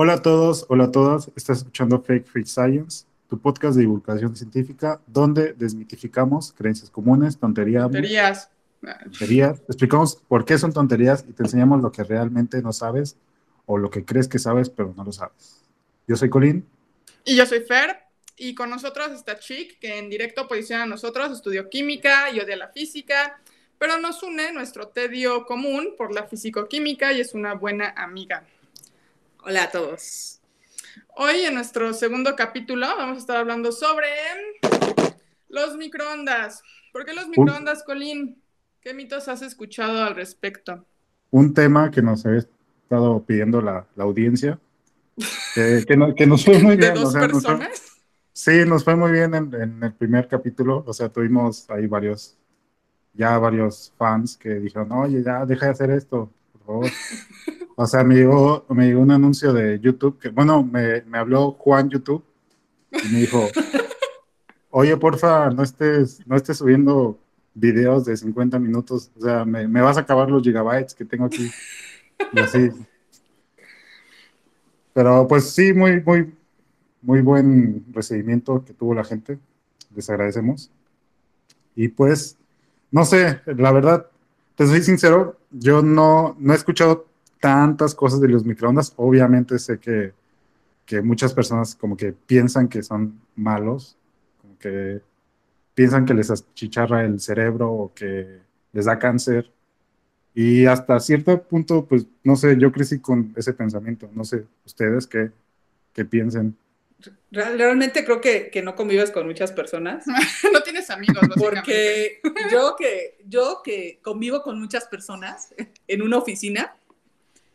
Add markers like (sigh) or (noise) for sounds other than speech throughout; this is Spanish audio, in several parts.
Hola a todos, hola a todas. Estás escuchando Fake Free Science, tu podcast de divulgación científica, donde desmitificamos creencias comunes, tonterías. Tonterías. Tonterías. Explicamos por qué son tonterías y te enseñamos lo que realmente no sabes o lo que crees que sabes, pero no lo sabes. Yo soy Colín. Y yo soy Fer. Y con nosotros está Chick, que en directo posiciona a nosotros, estudió química y odia la física, pero nos une nuestro tedio común por la físico-química y es una buena amiga. Hola a todos. Hoy en nuestro segundo capítulo vamos a estar hablando sobre los microondas. ¿Por qué los microondas, Colín? ¿Qué mitos has escuchado al respecto? Un tema que nos ha estado pidiendo la, audiencia, que, nos fue (laughs) muy bien. ¿De dos personas? sí, nos fue muy bien en, el primer capítulo, o sea, tuvimos ahí varios, ya varios fans que dijeron, oye, ya deja de hacer esto, por favor. (laughs) O sea, me llegó, me llegó un anuncio de YouTube, que bueno, me, me habló Juan YouTube y me dijo, (laughs) oye, porfa, no estés, no estés subiendo videos de 50 minutos, o sea, me, me vas a acabar los gigabytes que tengo aquí. Y así. Pero pues sí, muy, muy, muy buen recibimiento que tuvo la gente. Les agradecemos. Y pues, no sé, la verdad, te soy sincero, yo no, no he escuchado tantas cosas de los microondas. Obviamente sé que, que muchas personas como que piensan que son malos, como que piensan que les achicharra el cerebro o que les da cáncer. Y hasta cierto punto, pues, no sé, yo crecí con ese pensamiento. No sé, ustedes qué, qué piensen. Realmente creo que, que, no convives con muchas personas. (laughs) no tienes amigos, Porque yo que, yo que convivo con muchas personas en una oficina,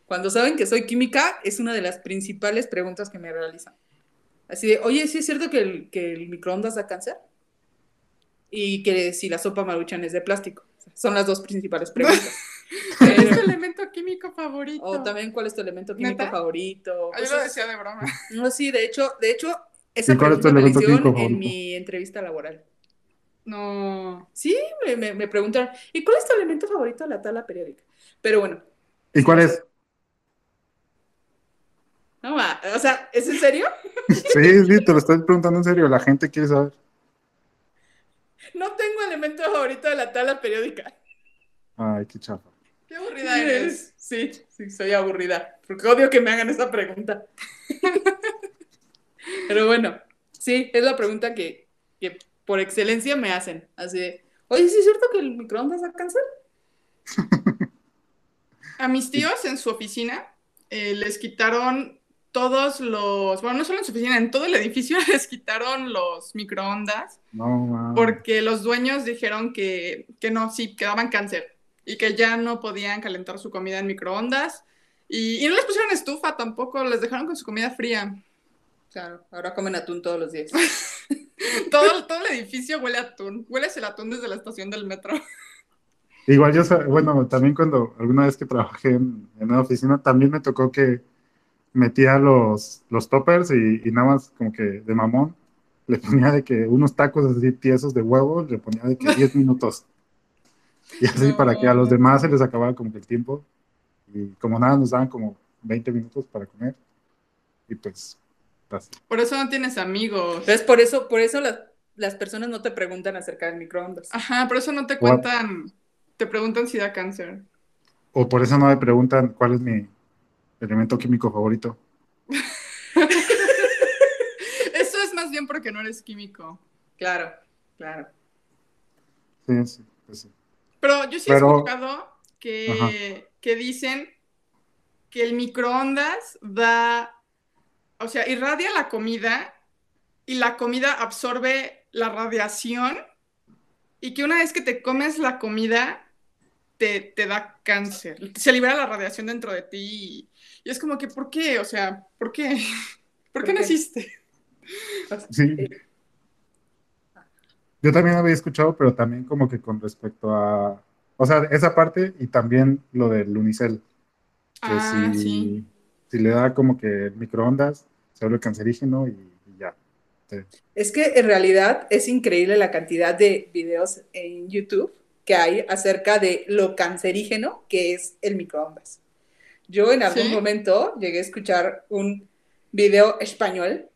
cuando saben que soy química, es una de las principales preguntas que me realizan. Así de, oye, ¿sí es cierto que el, que el microondas da cáncer? Y que si la sopa maruchan es de plástico. Son las dos principales preguntas. (laughs) ¿Cuál es tu elemento químico favorito? O también, ¿cuál es tu elemento químico favorito? Yo lo decía de broma. No, sí, de hecho, de hecho, esa pregunta me hicieron en mi entrevista laboral. No. Sí, me, me, me, preguntaron, ¿y cuál es tu elemento favorito de la tabla periódica? Pero bueno. ¿Y cuál es? No, o sea, ¿es en serio? sí, sí, te lo estoy preguntando en serio, la gente quiere saber. No tengo elemento favorito de la tabla periódica. Ay, qué chafa. Qué aburrida eres. Sí, sí, soy aburrida. Porque odio que me hagan esa pregunta. (laughs) Pero bueno, sí, es la pregunta que, que por excelencia me hacen. Así de, oye, ¿sí es cierto que el microondas da cáncer? (laughs) A mis tíos en su oficina eh, les quitaron todos los, bueno, no solo en su oficina, en todo el edificio (laughs) les quitaron los microondas. No, porque los dueños dijeron que, que no, sí, que daban cáncer y que ya no podían calentar su comida en microondas. Y, no les pusieron estufa tampoco, les dejaron con su comida fría. Claro, ahora comen atún todos los días. (laughs) todo, todo el edificio huele a atún. Hueles el atún desde la estación del metro. Igual yo, bueno, también cuando alguna vez que trabajé en, en una oficina, también me tocó que metía los, los toppers y, nada más como que de mamón, le ponía de que unos tacos así tiesos de huevo, le ponía de que 10 (laughs) minutos. Y así para que a los demás se les acabara como que el tiempo. Y como nada, nos daban como 20 minutos para comer. Y pues, Por eso no tienes amigos. Es por eso, por eso las, las personas no te preguntan acerca del microondas. Ajá, por eso no te cuentan, te preguntan si da cáncer. O por eso no me preguntan cuál es mi elemento químico favorito. (laughs) Eso es más bien porque no eres químico. Claro, claro. Sí, sí, pues sí. Pero yo sí he escuchado que, que dicen que el microondas da, o sea, irradia la comida y la comida absorbe la radiación y que una vez que te comes la comida te, te da cáncer. Se libera la radiación dentro de ti y, y es como que, ¿por qué? O sea, ¿por qué? (laughs) ¿Por, qué, naciste? Sí. Yo también había escuchado, pero también como que con respecto a, o sea, esa parte y también lo del unicel. Que ah, si, sí. si le da como que microondas, se vuelve cancerígeno y, ya. Es que en realidad es increíble la cantidad de videos en YouTube que hay acerca de lo cancerígeno que es el microondas. Yo en algún momento llegué a escuchar un video español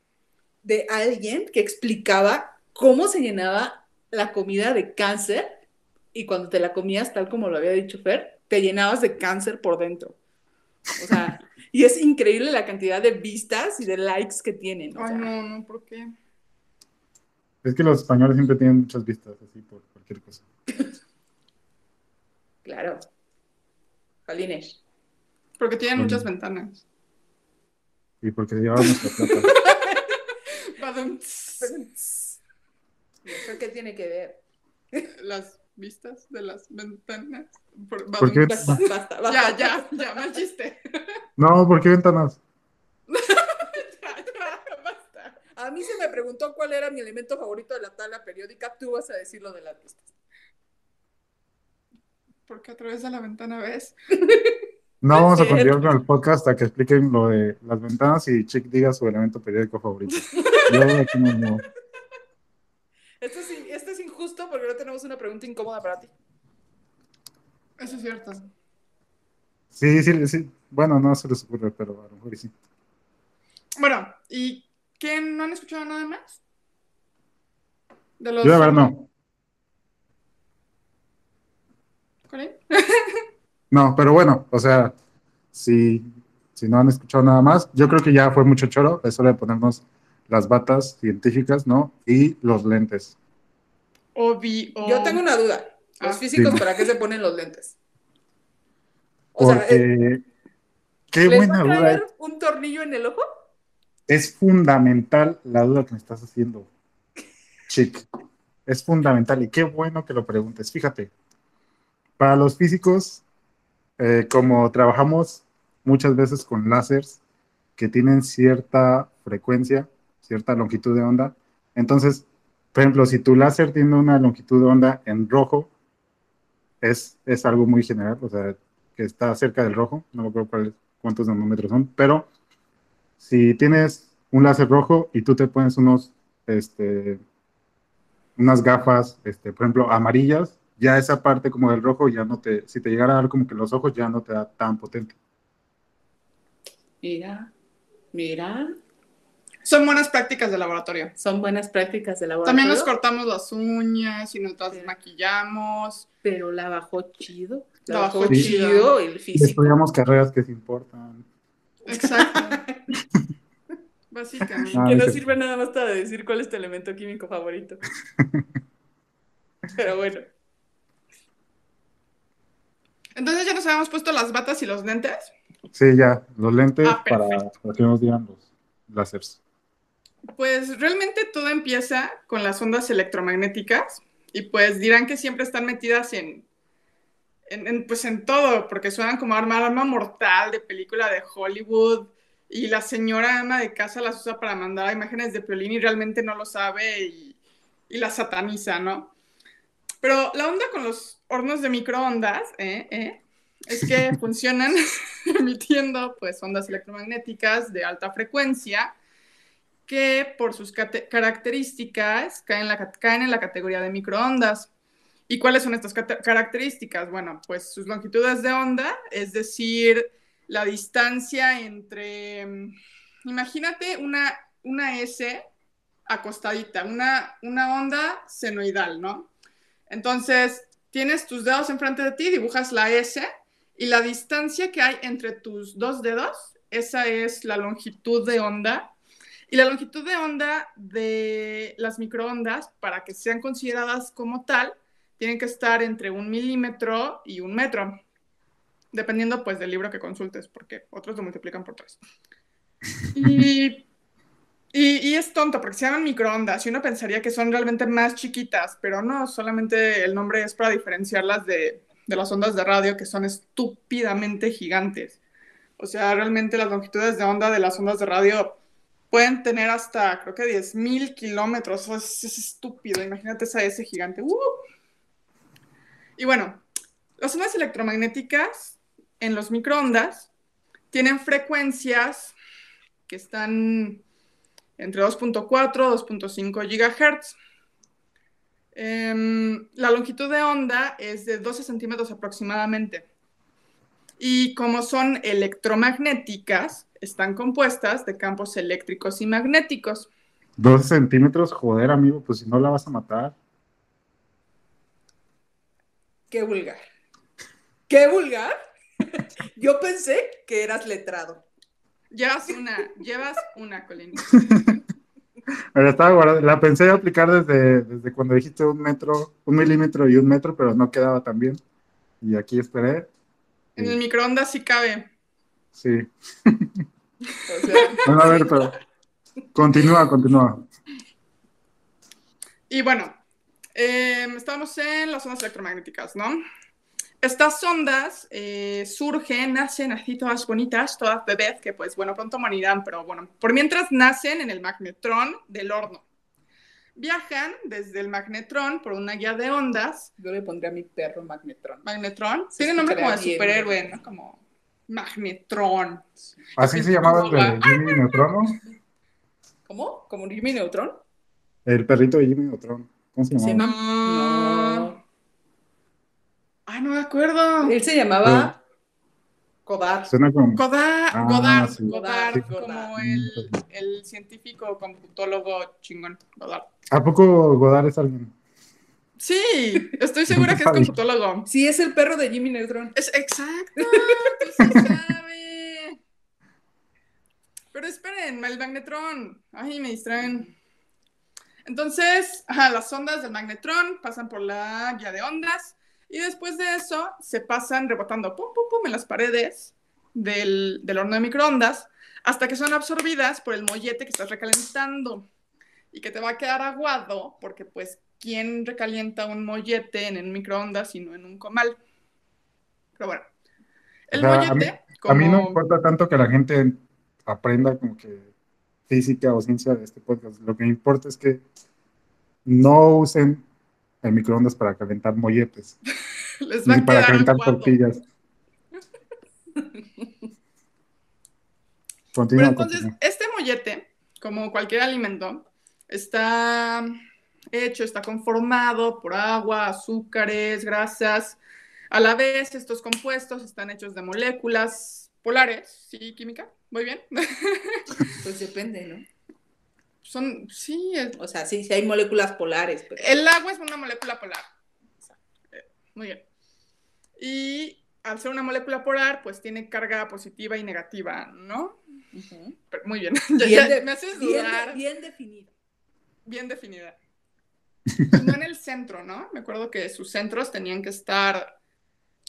de alguien que explicaba cómo se llenaba la comida de cáncer y cuando te la comías, tal como lo había dicho Fer, te llenabas de cáncer por dentro. O sea, (laughs) y es increíble la cantidad de vistas y de likes que tienen. Ay, no, no, ¿por qué? Es que los españoles siempre tienen muchas vistas, así por cualquier cosa. (laughs) claro. Jalines. Porque tienen muchas ventanas. Y porque llevamos nuestra plata. (laughs) ¿Qué tiene que ver? Las vistas de las ventanas. ¿Por qué? Basta, basta, basta. Ya, ya, ya, mal chiste. (laughs) No, ¿por qué ventanas? (laughs) ya, ya, basta. A mí se me preguntó cuál era mi elemento favorito de la tabla periódica. Tú vas a decir lo de las vistas. Porque a través de la ventana ves. (laughs) No vamos a continuar con el podcast hasta que expliquen lo de las ventanas y Chick diga su elemento periódico favorito. (laughs) Yo aquí no, no. Esto es, esto es injusto porque no tenemos una pregunta incómoda para ti. Eso es cierto. Sí, sí, sí. Bueno, no se les ocurre, pero a lo mejor sí. Bueno, ¿y qué? ¿No han escuchado nada más? De los... Yo de verdad no. (laughs) No, pero bueno, o sea, si, si no han escuchado nada más, yo creo que ya fue mucho choro. Es hora de ponernos las batas científicas, ¿no? Y los lentes. Obvio. Yo tengo una duda. ¿Los Ah. físicos Dime. para qué se ponen los lentes? O sea, Porque, eh, qué ¿les va buena a duda. traer un tornillo en el ojo? Es fundamental la duda que me estás haciendo, Chick. Es fundamental y qué bueno que lo preguntes. Fíjate, para los físicos, eh, como trabajamos muchas veces con láseres que tienen cierta frecuencia, cierta longitud de onda, entonces, por ejemplo, si tu láser tiene una longitud de onda en rojo, es, es algo muy general, o sea, que está cerca del rojo, no me acuerdo cuál cuántos nanómetros son, pero si tienes un láser rojo y tú te pones unos, este, unas gafas, este, por ejemplo, amarillas, ya esa parte como del rojo ya no te, si te llegara a dar como que los ojos ya no te da tan potente. Mira, mira. Son buenas prácticas de laboratorio. Son buenas prácticas de laboratorio. También nos cortamos las uñas y nos las Sí. desmaquillamos. Pero la bajó chido. La La bajó bajó chido, chido. el Y físico. estudiamos carreras que se importan. Exacto. (laughs) Básicamente. Ah, que no sirve nada más para decir cuál es tu elemento químico favorito. (laughs) Pero bueno. Entonces ya nos habíamos puesto las batas y los lentes. Sí, ya, los lentes Ah, para, para que nos digan los láseres. Pues realmente todo empieza con las ondas electromagnéticas y pues dirán que siempre están metidas en, en, en, pues en todo, porque suenan como arma, arma mortal de película de Hollywood y la señora ama de casa las usa para mandar imágenes de Piolín y realmente no lo sabe y, y la sataniza, ¿no? Pero la onda con los hornos de microondas, ¿eh? ¿eh? es que (laughs) funcionan (laughs) emitiendo pues ondas electromagnéticas de alta frecuencia que por sus características caen, en la ca- caen en la categoría de microondas. ¿Y cuáles son estas características? Bueno, pues sus longitudes de onda, es decir, la distancia entre, mm, imagínate una, una S acostadita, una, una onda senoidal, ¿no? Entonces, tienes tus dedos enfrente de ti, dibujas la S y la distancia que hay entre tus dos dedos, esa es la longitud de onda. Y la longitud de onda de las microondas, para que sean consideradas como tal, tienen que estar entre un milímetro y un metro, dependiendo pues del libro que consultes, porque otros lo multiplican por tres. (laughs) Y, y, y es tonto, porque se llaman microondas, y uno pensaría que son realmente más chiquitas, pero no, solamente el nombre es para diferenciarlas de, de las ondas de radio, que son estúpidamente gigantes. O sea, realmente las longitudes de onda de las ondas de radio pueden tener hasta, creo que 10.000 kilómetros. Es, es estúpido. Imagínate esa S gigante. ¡Uh! Y bueno, las ondas electromagnéticas en los microondas tienen frecuencias que están entre 2.4 y 2.5 gigahertz. Em, la longitud de onda es de 12 centímetros aproximadamente. Y como son electromagnéticas, están compuestas de campos eléctricos y magnéticos. 12 centímetros, joder, amigo, pues si no la vas a matar. Qué vulgar. Qué vulgar. (laughs) Yo pensé que eras letrado. Llevas una, llevas una, Colin. (laughs) estaba La pensé aplicar desde, desde cuando dijiste un metro, un milímetro y un metro, pero no quedaba tan bien. Y aquí esperé. En el microondas sí cabe. Sí. (laughs) bueno, a ver, pero continúa, continúa. Y bueno, em, estamos en las ondas electromagnéticas, ¿no? Estas ondas eh, surgen, nacen así todas bonitas, todas bebés, que pues bueno, pronto morirán, pero bueno, por mientras nacen en el magnetrón del horno. Viajan desde el magnetrón por una guía de ondas. Yo le pondría a mi perro magnetrón. Magnetrón. Tiene nombre como de superhéroe, ¿no? Como magnetrón. ¿Así se llamaba el de Jimmy Neutron? ¿Cómo? ¿Como Jimmy Neutron? El perrito de Jimmy Neutron. ¿Cómo se llama? No. Me acuerdo. Él se llamaba Godard. Suena como... Godard, ah, Godard, Godard, como el, el, científico computólogo chingón, Godard. ¿A poco Godard es alguien? Sí, estoy segura que es computólogo. Sí, es el perro de Jimmy Neutron. Es exacto, tú sí sabe. Pero esperen, el magnetron. Ay, me distraen. Entonces, ajá, las ondas del magnetrón pasan por la guía de ondas y después de eso se pasan rebotando pum, pum, pum en las paredes del, horno de microondas hasta que son absorbidas por el mollete que estás recalentando y que te va a quedar aguado porque pues ¿quién recalienta un mollete en un microondas y no en un comal? Pero bueno, el mollete... A mí, no importa tanto que la gente aprenda como que física o ciencia de este podcast. Lo que me importa es que no usen el microondas para calentar molletes. (laughs) Les va ni para calentar tortillas. (laughs) Continúa, Pero entonces, este mollete, como cualquier alimento, está hecho, está conformado por agua, azúcares, grasas. A la vez, estos compuestos están hechos de moléculas polares, ¿sí, química? ¿Muy bien? (laughs) pues depende, ¿no? Son, sí. O sea, sí, sí hay moléculas polares. El agua es una molécula polar. Muy bien. Y al ser una molécula polar, pues tiene carga positiva y negativa, ¿no? muy bien. (laughs) bien me haces dudar. Bien, definida. Bien definida. no en el centro, ¿no? Me acuerdo que sus centros tenían que estar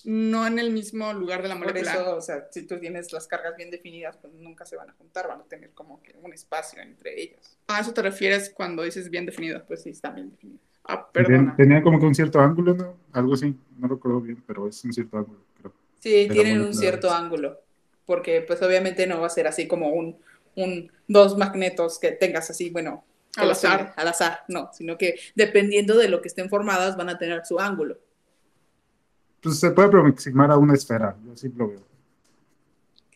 no en el mismo lugar de la molécula. Por eso, o sea, si tú tienes las cargas bien definidas, pues nunca se van a juntar, van a tener como que un espacio entre ellas. ¿A eso te refieres cuando dices bien definido? Pues sí, están bien definidas. Ah, perdona. Tenían como que un cierto ángulo, ¿no? Algo así, no lo recuerdo bien, pero es un cierto ángulo, creo. Sí, tienen un cierto ángulo, porque pues obviamente no va a ser así como un, un dos magnetos que tengas así, bueno, al azar. Al azar, no, sino que dependiendo de lo que estén formadas van a tener su ángulo pues se puede aproximar a una esfera, yo sí lo veo.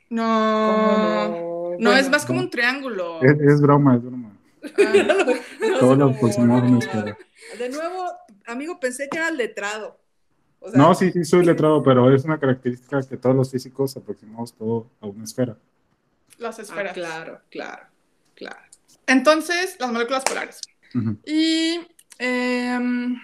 No, no, es más como un triángulo. Es, broma, es broma. Ah, (laughs) Todo lo aproximamos a una esfera. De nuevo, amigo, pensé que era letrado. no, sí, sí, soy letrado, pero es una característica que todos los físicos aproximamos todo a una esfera. Las esferas. Ah, claro, claro, claro. Entonces, las moléculas polares. Y em,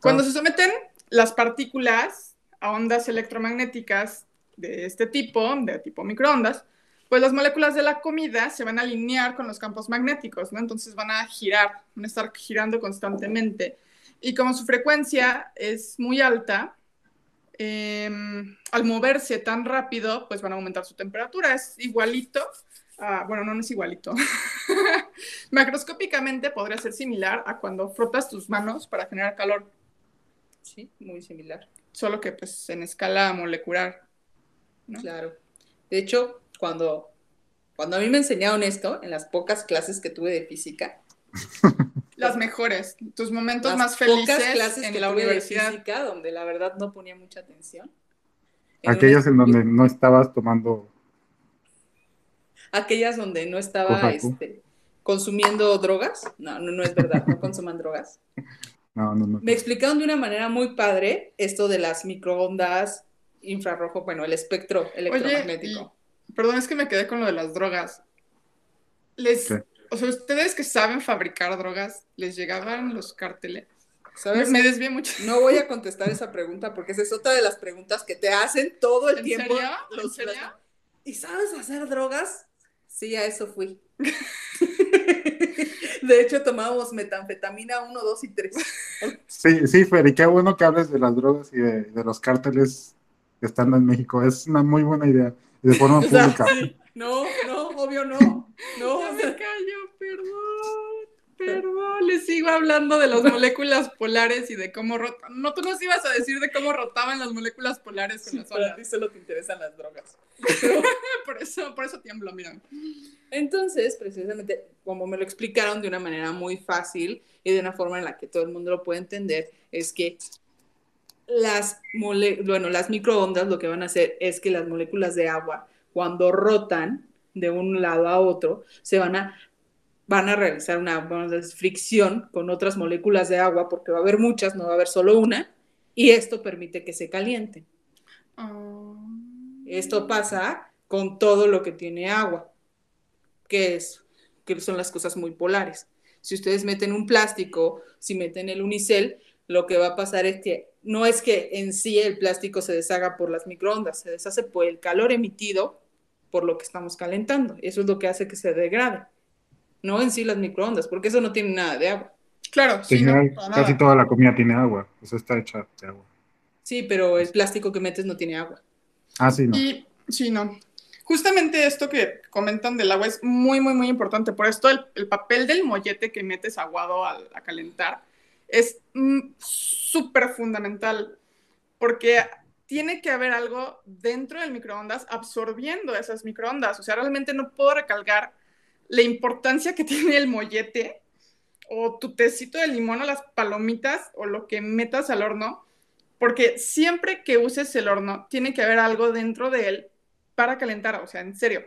cuando se someten las partículas a ondas electromagnéticas de este tipo, de tipo microondas, pues las moléculas de la comida se van a alinear con los campos magnéticos, ¿no? Entonces van a girar, van a estar girando constantemente. Y como su frecuencia es muy alta, em, al moverse tan rápido, pues van a aumentar su temperatura. Es igualito, bueno, no, no es igualito. (laughs) Macroscópicamente podría ser similar a cuando frotas tus manos para generar calor. Sí, muy similar solo que pues en escala molecular. Claro. De hecho, cuando, cuando a mí me enseñaron esto, en las pocas clases que tuve de física, (laughs) las mejores, tus momentos más felices clases en la universidad. De física, donde la verdad no ponía mucha atención. Aquellas en donde no estabas tomando. Aquellas donde no estaba este, consumiendo drogas. No, no, no es verdad, no consuman drogas. (laughs) No, no, no. Me explicaron de una manera muy padre esto de las microondas infrarrojo, bueno, el espectro electromagnético. perdón, es que me quedé con lo de las drogas. Les, o sea, ustedes que saben fabricar drogas, ¿les llegaban los carteles? ¿Sabes? Me, desvié mucho. No voy a contestar esa pregunta porque esa es otra de las preguntas que te hacen todo el tiempo. Los, ¿En serio? ¿Y sabes hacer drogas? Sí, a eso fui. (laughs) de hecho, tomábamos metanfetamina 1, 2 y 3. Sí, sí, Fer, y qué bueno que hables de las drogas y de, los cárteles que están en México. Es una muy buena idea. Y de forma (laughs) pública. No, no, obvio no. No, ya me callo, perdón. Les sigo hablando de las (laughs) moléculas polares y de cómo rotan. No, tú nos ibas a decir de cómo rotaban las moléculas polares con las olas. A ti solo te interesan las drogas. (laughs) por eso, por eso tiemblo, miren. Entonces, precisamente, como me lo explicaron de una manera muy fácil y de una forma en la que todo el mundo lo puede entender, es que las, bueno, las microondas lo que van a hacer es que las moléculas de agua, cuando rotan de un lado a otro, se van a van a realizar una fricción con otras moléculas de agua, porque va a haber muchas, no va a haber solo una, y esto permite que se caliente. Ah. Esto pasa con todo lo que tiene agua, que, es, que son las cosas muy polares. Si ustedes meten un plástico, si meten el unicel, lo que va a pasar es que no es que en sí el plástico se deshaga por las microondas, se deshace por el calor emitido por lo que estamos calentando. Eso es lo que hace que se degrade no en sí las microondas, porque eso no tiene nada de agua. Claro, sí, casi toda la comida tiene agua, eso está hecha de agua. Sí, pero el plástico que metes no tiene agua. Ah, sí, no. Y, sí, no. Justamente esto que comentan del agua es muy, muy, muy importante. Por esto el, papel del mollete que metes aguado a, calentar es mm, súper fundamental, porque tiene que haber algo dentro del microondas absorbiendo esas microondas. O sea, realmente no puedo recalcar la importancia que (laughs) tiene el mollete o tu tecito de limón o las palomitas o lo que metas al horno, porque siempre que uses el horno tiene que haber algo dentro de él para calentar, o sea, en serio.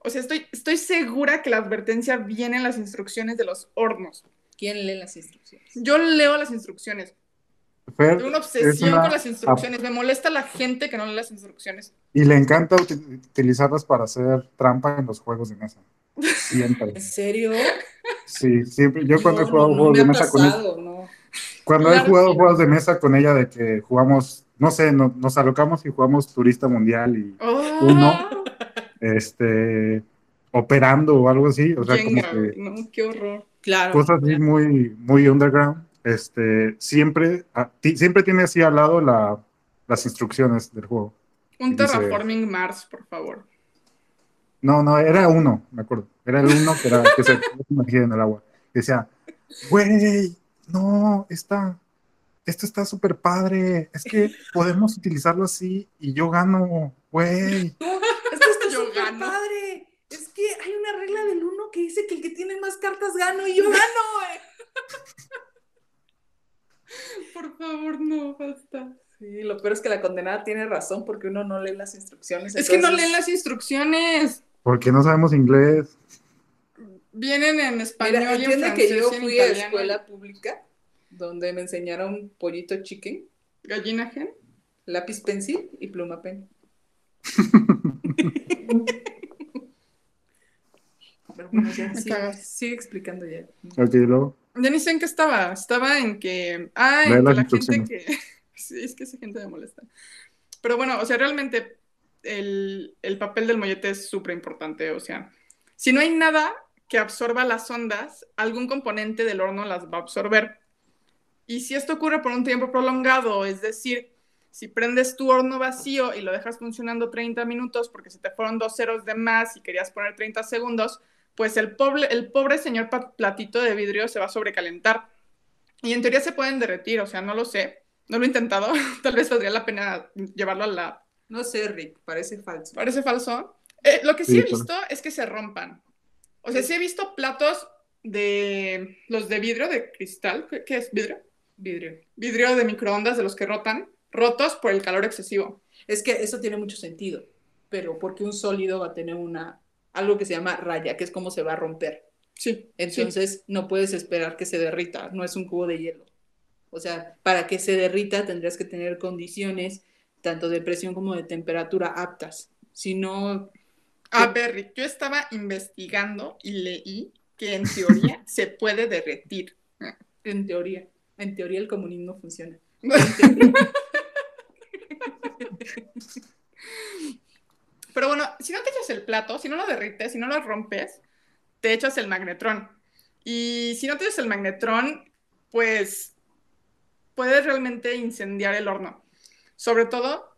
O sea, estoy, estoy segura que la advertencia viene en las instrucciones de los hornos. ¿Quién lee las instrucciones? Yo leo las instrucciones. Tengo una obsesión con las instrucciones. Me molesta la gente que no lee las instrucciones. Y le encanta utilizarlas para hacer trampa en los juegos de mesa. Siempre. ¿En serio? Sí, siempre. Yo cuando he jugado juegos de mesa con ella. Cuando he jugado juegos de mesa con ella de que jugamos, no sé, nos alocamos y jugamos Turista Mundial y oh. uno, este, operando o algo así. O sea, como que. No, qué horror. Claro. Cosas así muy, muy underground. Este, siempre, siempre tiene así al lado la, las instrucciones del juego. Un Terraforming Mars, por favor. No, no, era uno, me acuerdo. Era el uno que, era, que se (laughs) sumergía en el agua. Decía, güey, no, está, esto está súper padre. Es que podemos utilizarlo así y yo gano, güey. esto está súper padre. Es que hay una regla del uno que dice que el que tiene más cartas gano y yo gano, güey. (laughs) Por favor, no, basta. Sí, lo peor es que la condenada tiene razón porque uno no lee las instrucciones. Es que no leen las instrucciones. Porque no sabemos inglés. Vienen en español Mira, y en que yo fui a escuela pública donde me enseñaron pollito chicken, gallina gen, lápiz pencil y pluma pen. (laughs) Pero bueno, ya, sigue, explicando ya. Ok, luego. Ya ni sé en qué estaba. Estaba en que. Ah, en que la gente que. (laughs) sí, es que esa gente me molesta. Pero bueno, o sea, realmente el, papel del mollete es súper importante. O sea, si no hay nada que absorba las ondas, algún componente del horno las va a absorber. Y si esto ocurre por un tiempo prolongado, es decir, si prendes tu horno vacío y lo dejas funcionando 30 minutos porque se te fueron dos ceros de más y querías poner 30 segundos, pues el pobre, el pobre señor platito de vidrio se va a sobrecalentar. Y en teoría se pueden derretir, o sea, no lo sé, no lo he intentado, (laughs) tal vez valdría la pena llevarlo a la no sé, Rick, parece falso. ¿Parece falso? Eh, lo que sí, he visto es que se rompan. O sea, sí he visto platos de los de vidrio, de cristal. ¿Qué, es? ¿Vidrio? Vidrio. Vidrio de microondas de los que rotan, rotos por el calor excesivo. Es que eso tiene mucho sentido, pero porque un sólido va a tener una algo que se llama raya, que es como se va a romper. Sí. Entonces no puedes esperar que se derrita, no es un cubo de hielo. O sea, para que se derrita tendrías que tener condiciones tanto de presión como de temperatura aptas. Si no... A ver, yo estaba investigando y leí que en teoría (laughs) se puede derretir. En teoría. En teoría el comunismo funciona. (laughs) Pero bueno, si no te echas el plato, si no lo derrites, si no lo rompes, te echas el magnetrón. Y si no te echas el magnetrón, pues puedes realmente incendiar el horno. Sobre todo...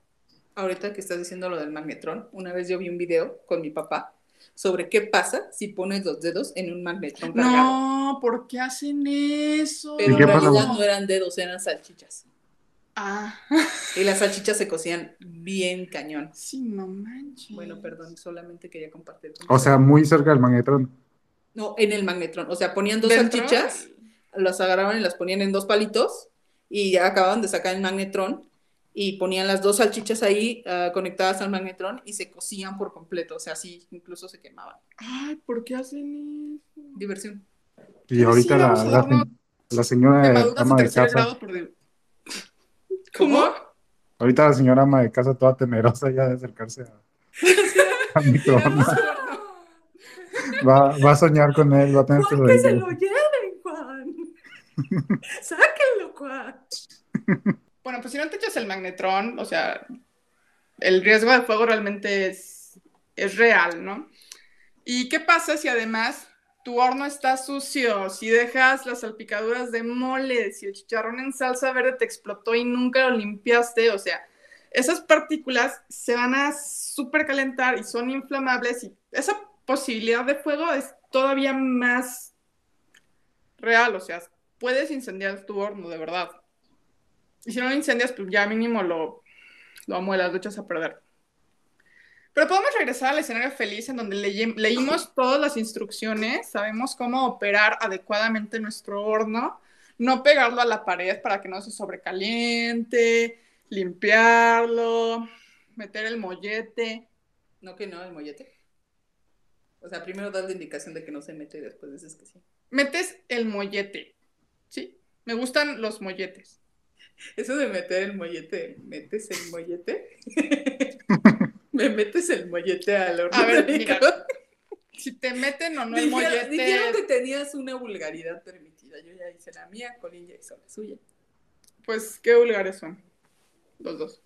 Ahorita que estás diciendo lo del magnetrón, una vez yo vi un video con mi papá sobre qué pasa si pones los dedos en un magnetrón cargado. No, ¿por qué hacen eso? Pero en realidad no eran dedos, eran salchichas. Ah. Y las salchichas se cocían bien cañón. Sí, no manches. Bueno, perdón, solamente quería compartir. O sea, muy cerca del magnetrón. No, en el magnetrón. O sea, ponían dos salchichas, las agarraban y las ponían en dos palitos y ya acababan de sacar el magnetrón y ponían las dos salchichas ahí ah, conectadas al magnetron y se cocían por completo, o sea, sí, incluso se quemaban. Ay, ¿por qué hacen eso? Diversión. Y ahorita la, la, señora ama de casa... ¿Cómo? Ahorita la señora ama de casa toda temerosa ya de acercarse a, (laughs) Va, va, a soñar con él, va a tener Juan, que se lo lleven, Juan. (laughs) Sáquenlo, Juan. (laughs) Bueno, pues si no te echas el magnetrón, o sea, el riesgo de fuego realmente es, es real, ¿no? ¿Y qué pasa si además tu horno está sucio, si dejas las salpicaduras de mole, si el chicharrón en salsa verde te explotó y nunca lo limpiaste, o sea, esas partículas se van a supercalentar y son inflamables y esa posibilidad de fuego es todavía más real, o sea, puedes incendiar tu horno, de verdad. Y si no lo incendias, pues ya mínimo lo, lo amuelas, lo echas a perder. Pero podemos regresar al escenario feliz en donde leímos (laughs) todas las instrucciones, sabemos cómo operar adecuadamente nuestro horno, no pegarlo a la pared para que no se sobrecaliente, limpiarlo, meter el mollete. No que no, el mollete. O sea, primero das la indicación de que no se mete y después dices que sí. Metes el mollete. Sí, me gustan los molletes. Eso de meter el mollete, ¿metes el mollete? (laughs) ¿Me metes el mollete al horno? A ver, mira, si te meten o no el mollete. Dijeron que tenías una vulgaridad permitida. Yo ya hice la mía, Colin ya hizo la suya. Pues, ¿qué vulgares son? Los dos.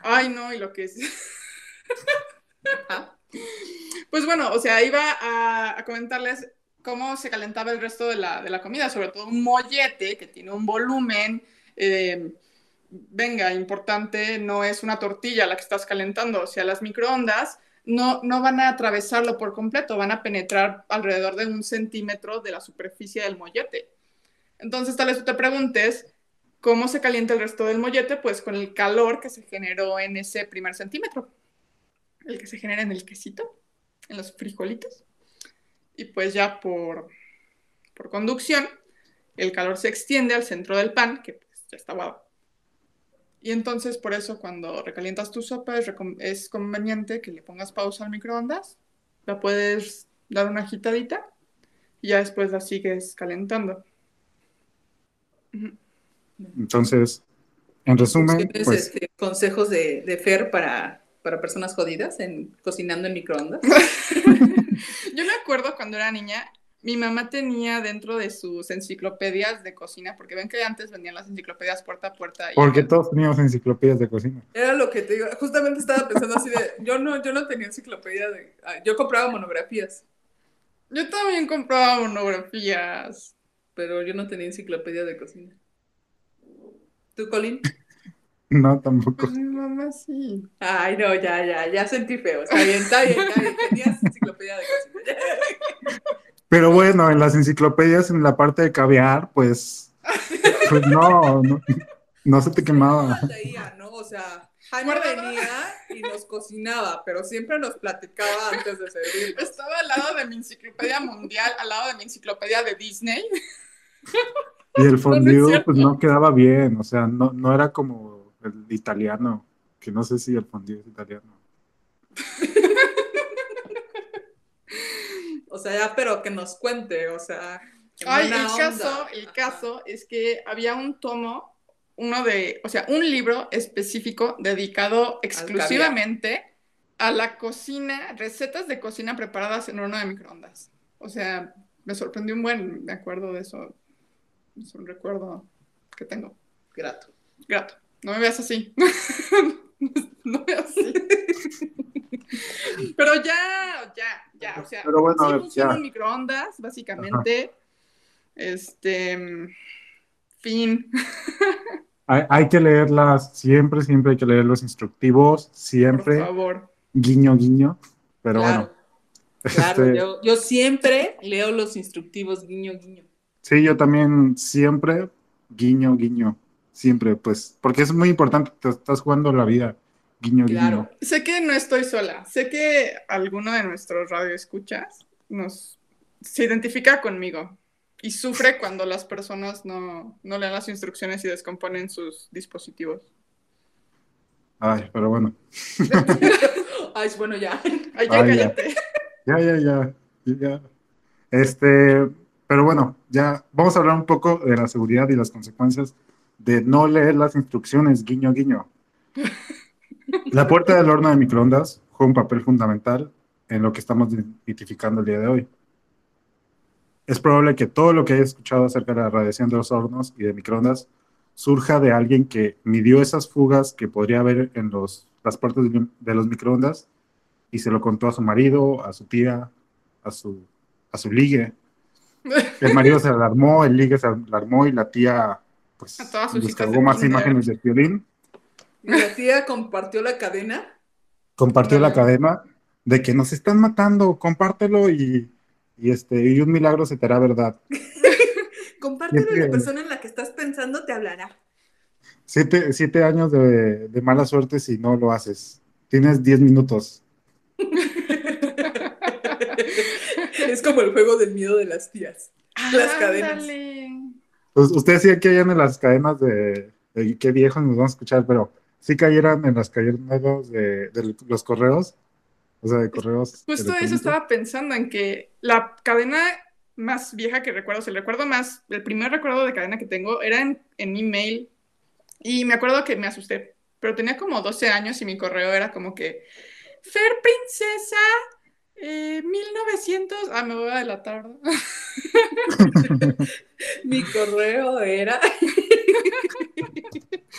Ay, no, y lo que es. (laughs) pues bueno, o sea, iba a, a comentarles cómo se calentaba el resto de la, de la, comida, sobre todo un mollete que tiene un volumen eh, venga, importante, no es una tortilla la que estás calentando, o sea, las microondas no, no van a atravesarlo por completo, van a penetrar alrededor de un centímetro de la superficie del mollete. Entonces, tal vez tú te preguntes, ¿cómo se calienta el resto del mollete? Pues con el calor que se generó en ese primer centímetro, el que se genera en el quesito, en los frijolitos. Y pues ya por, por conducción, el calor se extiende al centro del pan, que ya está aguado. Y entonces por eso cuando recalientas tu sopa es, conveniente que le pongas pausa al microondas, la puedes dar una agitadita y ya después la sigues calentando. Entonces, en resumen... ¿Tienes pues este, consejos de, de Fer para, para personas jodidas en cocinando en microondas? (laughs) Yo me acuerdo cuando era niña, mi mamá tenía dentro de sus enciclopedias de cocina, porque ven que antes vendían las enciclopedias puerta a puerta. porque todos teníamos enciclopedias de cocina. Era lo que te digo, justamente estaba pensando así de, yo no, yo no tenía enciclopedia de, yo compraba monografías. Yo también compraba monografías. Pero yo no tenía enciclopedia de cocina. ¿Tú, Colin? (laughs) No, tampoco. Pues mi mamá sí. Ay, no, ya, ya, ya sentí feo. Está bien, está bien, está bien. Tenías enciclopedia de cocina. (laughs) Pero bueno, en las enciclopedias, en la parte de caviar, pues, (laughs) pues no, no, se te quemaba. ¿no? O sea, Jaime venía y nos cocinaba, pero siempre nos platicaba antes de servir. Estaba al lado de mi enciclopedia mundial, al lado de mi enciclopedia de Disney. Y el fondue, pues no quedaba bien, o sea, no, no era como el italiano, que no sé si el fondue es italiano. (laughs) O sea, pero que nos cuente, o sea. Ay, el caso, el caso es que había un tomo uno de, o sea, un libro específico dedicado exclusivamente a la cocina, recetas de cocina preparadas en horno de microondas. O sea, me sorprendió un buen, me acuerdo de eso. Es un recuerdo que tengo. Grato. Grato. No me veas así. (laughs) no me veas así. (laughs) Pero ya, ya, ya. O sea, Pero bueno, sí funciona en microondas, básicamente. Este. Fin. (laughs) Hay, hay que leerlas siempre, siempre hay que leer los instructivos, Por siempre, favor. guiño, guiño. Pero Claro. bueno, Claro, este, yo, yo siempre leo los instructivos guiño, guiño. sí, yo también siempre, guiño, guiño, siempre, pues, porque es muy importante, te estás jugando la vida, guiño, Claro. guiño. Sé que no estoy sola. Sé que alguno de nuestros radioescuchas nos se identifica conmigo y sufre cuando las personas no, no leen las instrucciones y descomponen sus dispositivos. Ay, pero bueno, (laughs) Ay, bueno, ya. Ay, ya Ay, ya. cállate. ya, ya, ya, ya. Este, pero bueno, ya vamos a hablar un poco de la seguridad y las consecuencias de no leer las instrucciones, guiño, guiño. La puerta del horno de microondas juega un papel fundamental en lo que estamos identificando el día de hoy. Es probable que todo lo que hayas escuchado acerca de la radiación de los hornos y de microondas surja de alguien que midió esas fugas que podría haber en los, las puertas de, los microondas y se lo contó a su marido, a su tía, a su, a su ligue. El marido se alarmó, el ligue se alarmó y la tía pues descargó de más imágenes de violín, Y la tía compartió la cadena. compartió la cadena de que nos están matando, compártelo y, y este y un milagro se te hará verdad. (laughs) Compártelo y Siempre- la persona en la que estás pensando te hablará. Siete, siete años de, de mala suerte si no lo haces. Tienes diez minutos. (laughs) Es como el juego del miedo de las tías. Las cadenas. Ándale. Pues, ustedes sí caían en las cadenas de, de qué viejos nos vamos a escuchar, pero sí cayeran en las cadenas de, de los correos, o sea, de correos. Justo eso estaba pensando en que la cadena más vieja que recuerdo, o sea, el recuerdo más, el primer recuerdo de cadena que tengo era en, en email y me acuerdo que me asusté, pero tenía como 12 años y mi correo era como que, Fer Princesa, eh, 1900, ah, me voy a delatar. (laughs) (laughs) (laughs) Mi correo era.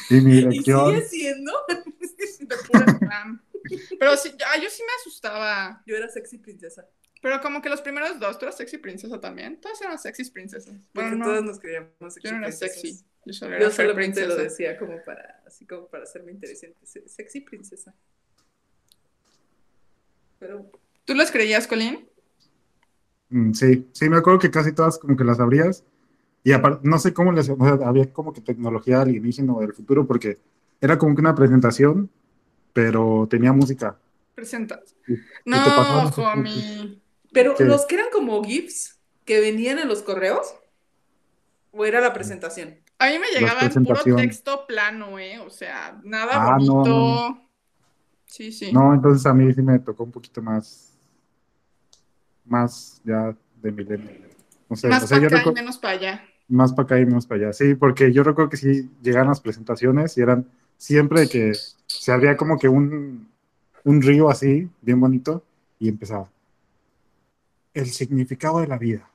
Y mi (laughs) Y dirección. sigue siendo. (laughs) de puro spam. Pero sí, ah, yo sí me asustaba. Yo era sexy princesa. Pero como que los primeros dos, tú eras sexy princesa también. Todas eran sexy princesas. Porque Bueno, no, todos nos creíamos sexy yo no era princesas. sexy. Yo solo era Yo solamente lo princesa. decía como para, así como para hacerme interesante. Se- Sexy princesa. Pero ¿Tú las creías, Colin? Mm, sí, sí, me acuerdo que casi todas como que las abrías. Y aparte, no sé cómo les, o sea, había como que tecnología alienígena o del futuro, porque era como que una presentación, pero tenía música. Presentas. Y- y No, esos homie. Pero ¿Qué? los que eran como GIFs que venían en los correos, ¿o era la presentación? A mí me llegaba en puro texto plano, ¿eh? O sea, nada Ah, no, bonito. no, Sí, sí. No, entonces a mí sí me tocó un poquito más, más ya de milenio. No sé, Más o sea, para yo acá y menos para allá. Más para acá y menos para allá. Sí, porque yo recuerdo que sí llegaban las presentaciones y eran siempre que se abría como que un, un río así, bien bonito, y empezaba. El significado de la vida.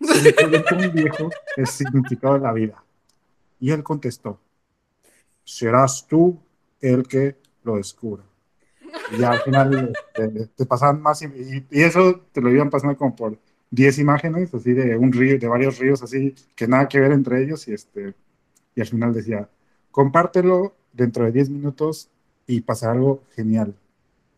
Se le un viejo el significado de la vida. Y él contestó, serás tú el que lo descubra. Y al final te, te pasaban más, y, y eso te lo iban pasando como por 10 imágenes, así de un río, de varios ríos, así que nada que ver entre ellos, y este, y al final decía, compártelo dentro de 10 minutos y pasará algo genial.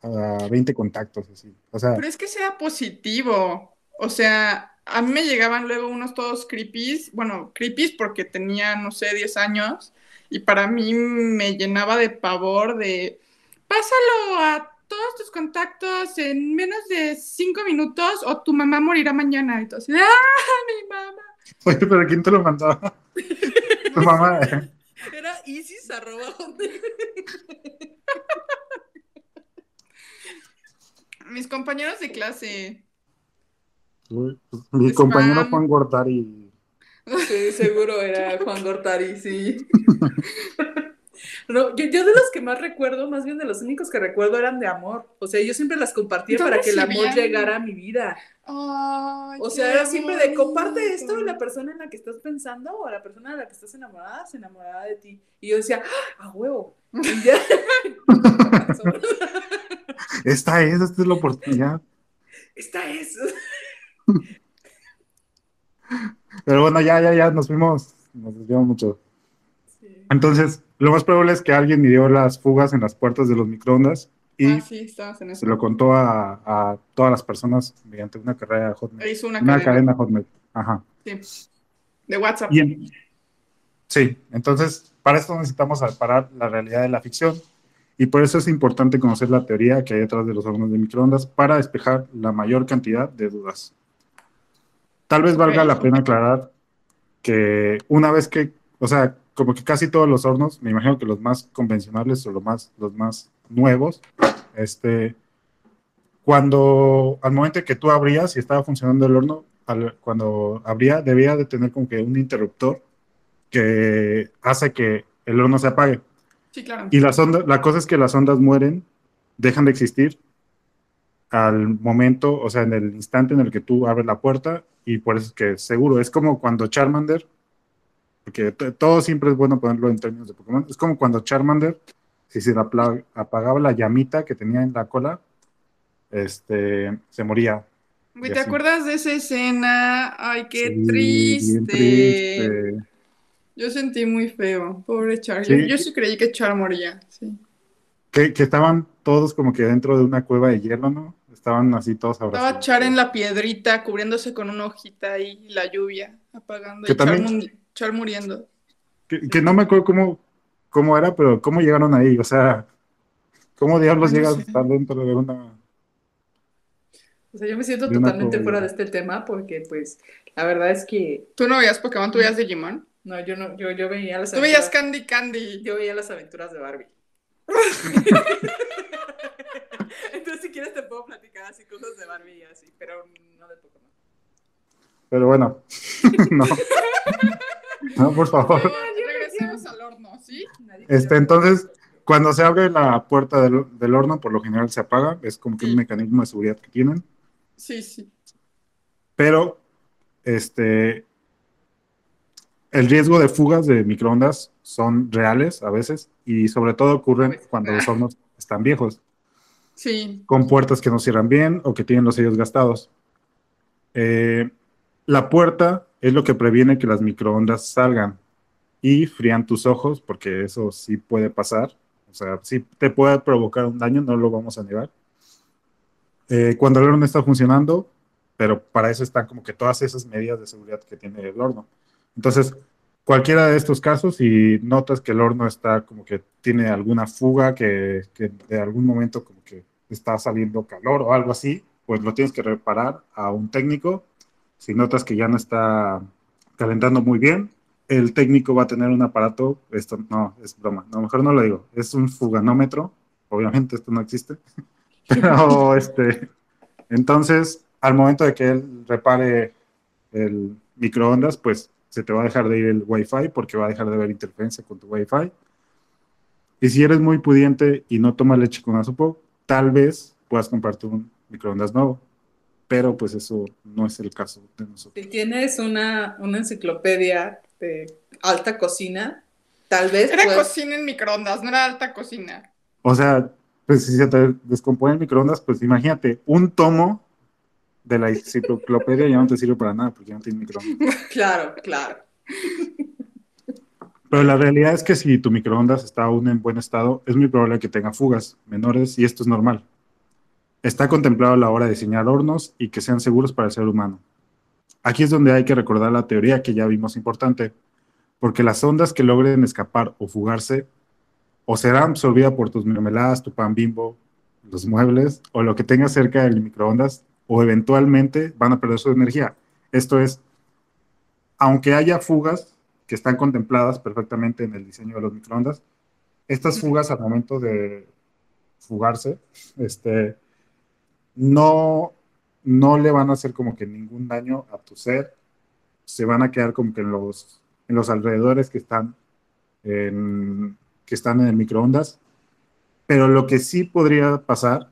A 20 contactos, así. O sea, Pero es que sea positivo. O sea, a mí me llegaban luego unos todos creepies. Bueno, creepies porque tenía, no sé, 10 años. Y para mí me llenaba de pavor de pásalo a todos tus contactos en menos de 5 minutos o tu mamá morirá mañana. Y así, ¡ah, mi mamá! oye, pero ¿quién te lo mandaba? (laughs) Tu mamá. eh. Era Isis arroba Mis compañeros de clase. Uy, pues, Mi Spam. compañero Juan Gortari. Sí, seguro era Juan Gortari, sí. (laughs) No, yo, yo, de los que más recuerdo, más bien de los únicos que recuerdo eran de amor. O sea, yo siempre las compartía para que el amor llegara a mi vida. o sea, era siempre de comparte esto y la persona en la que estás pensando o la persona en la que estás enamorada se enamoraba de ti. Y yo decía, ¡Ah, a huevo. (laughs) esta es, esta es la oportunidad. Esta es. Pero bueno, ya, ya, ya, nos fuimos, nos desviamos mucho. Entonces, lo más probable es que alguien midió las fugas en las puertas de los microondas y ah, sí, en eso. se lo contó a, a, todas las personas mediante una carrera Hotmail. Hizo una, una cadena. Hotmail. Ajá. Sí. De WhatsApp. sí, entonces para esto necesitamos separar la realidad de la ficción y por eso es importante conocer la teoría que hay detrás de los hornos de microondas para despejar la mayor cantidad de dudas. Tal vez valga la pena aclarar que una vez que, o sea, como que casi todos los hornos, me imagino que los más convencionales o los más, los más nuevos, este, cuando al momento que tú abrías y estaba funcionando el horno, cuando abría, debía de tener como que un interruptor que hace que el horno se apague. Sí, claro. Y las ondas, la cosa es que las ondas mueren, dejan de existir al momento, o sea, en el instante en el que tú abres la puerta y por eso es que seguro, es como cuando Charmander, porque todo siempre es bueno ponerlo en términos de Pokémon, es como cuando Charmander, si se apagaba la llamita que tenía en la cola, este, se moría. ¿te acuerdas de esa escena? Ay, qué triste. Yo sentí muy feo, pobre Char. Yo, sí creí que Char moría, sí. Que, que, estaban todos como que dentro de una cueva de hielo, ¿no? Estaban así todos abrazados. Estaba Char en la piedrita, cubriéndose con una hojita y la lluvia apagando. y Char, muriendo. Que, no me acuerdo cómo, cómo era, pero cómo llegaron ahí. O sea, ¿cómo diablos llegas a estar dentro de una. O sea, yo me siento totalmente fuera de este tema porque, pues, la verdad es que. ¿Tú no veías Pokémon? ¿Tú veías Digimon? No, yo no, yo, yo veía las Tú veías Candy Candy. Yo veía las aventuras de Barbie. (laughs) Entonces, si quieres, te puedo platicar así cosas de Barbie y así, pero no de Pokémon. Pero bueno, (laughs) no. (laughs) (laughs) No, por favor. regresemos al horno, ¿sí? Este, entonces, cuando se abre la puerta del, del, horno, por lo general se apaga, es como que un mecanismo de seguridad que tienen. Sí, sí. Pero, este, el riesgo de fugas de microondas son reales a veces y sobre todo ocurren cuando los hornos están viejos. Sí. Con puertas que no cierran bien o que tienen los sellos gastados. Eh, la puerta es lo que previene que las microondas salgan y frían tus ojos, porque eso sí puede pasar. O sea, sí te puede provocar un daño, no lo vamos a negar. Eh, cuando el horno está funcionando, pero para eso están como que todas esas medidas de seguridad que tiene el horno. Entonces, cualquiera de estos casos, si notas que el horno está como que tiene alguna fuga, que, que, de algún momento como que está saliendo calor o algo así, pues lo tienes que reparar a un técnico. Si notas que ya no está calentando muy bien, el técnico va a tener un aparato, esto no, es broma, no, mejor no lo digo, es un fuganómetro, obviamente esto no existe, (laughs) pero este, entonces al momento de que él repare el microondas, pues se te va a dejar de ir el Wi-Fi porque va a dejar de haber interferencia con tu Wi-Fi. Y si eres muy pudiente y no tomas leche con azúcar, tal vez puedas comprarte un microondas nuevo. Pero pues eso no es el caso de nosotros. Si tienes una, una enciclopedia de alta cocina, tal vez. Era cocina en microondas, no era alta cocina. O sea, pues si se te descompone el microondas, pues imagínate un tomo de la enciclopedia ya no te sirve para nada porque ya no tiene microondas. (laughs) Claro, claro. Pero la realidad es que si tu microondas está aún en buen estado, es muy probable que tenga fugas menores y esto es normal. Está contemplado a la hora de diseñar hornos y que sean seguros para el ser humano. Aquí es donde hay que recordar la teoría que ya vimos importante, porque las ondas que logren escapar o fugarse o serán absorbidas por tus mermeladas, tu pan bimbo, los muebles o lo que tengas cerca del microondas o eventualmente van a perder su energía. Esto es, aunque haya fugas que están contempladas perfectamente en el diseño de los microondas, estas fugas al momento de fugarse, este, no, no le van a hacer como que ningún daño a tu ser se van a quedar como que en los, en los alrededores que están en, que están en el microondas. Pero lo que sí podría pasar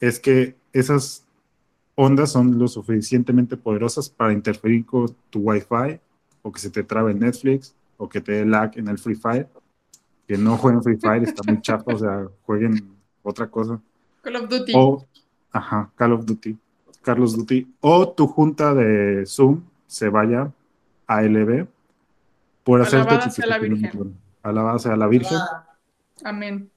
es que esas ondas son lo suficientemente poderosas para interferir con tu Wi-Fi o que se te trabe Netflix o que te dé lag en el Free Fire. Que no jueguen Free Fire, está muy chafa, o sea, jueguen otra cosa. Call of Duty. O, ajá, Call of Duty. Carlos Duty. O tu junta de Zoom se vaya a LB por hacerte Alabada sea la Virgen. Alabada sea la Virgen. Amén.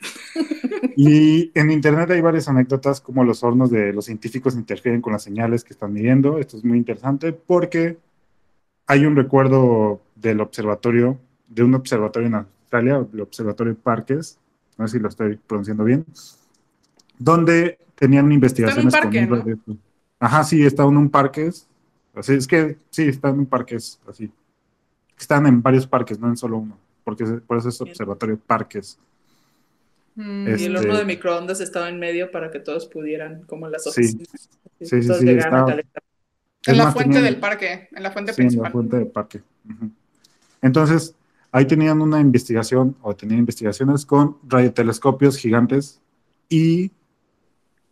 (laughs) Y en internet hay varias anécdotas como los hornos de los científicos interfieren con las señales que están midiendo. Esto es muy interesante porque hay un recuerdo del observatorio, de un observatorio en Australia, el observatorio Parques, no sé si lo estoy pronunciando bien, donde tenían investigaciones Está en un con parque, libros de- Ajá, sí, está en un parque. Así es que sí, está en un parque, así. Están en varios parques, no en solo uno, porque es- por eso es observatorio Parques. Mm, Es- Y el Este- horno de microondas estaba en medio para que todos pudieran, como en las Sí. oficinas. Sí, sí, sí, a estaba- en la más, fuente tenían- del parque, en la fuente Sí, en la principal. fuente del parque. Entonces, ahí tenían una investigación, o tenían investigaciones con radiotelescopios gigantes y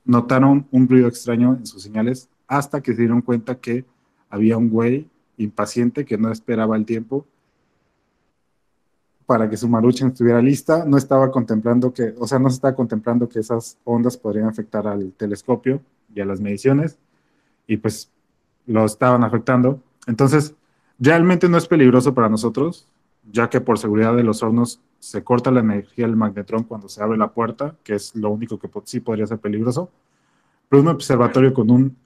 notaron un ruido extraño en sus señales hasta que se dieron cuenta que había un güey impaciente que no esperaba el tiempo para que su maruchan estuviera lista, no estaba contemplando que, o sea, no se estaba contemplando que esas ondas podrían afectar al telescopio y a las mediciones, y pues lo estaban afectando. Entonces, realmente no es peligroso para nosotros, ya que por seguridad de los hornos se corta la energía del magnetrón cuando se abre la puerta, que es lo único que sí podría ser peligroso. Pero un observatorio con un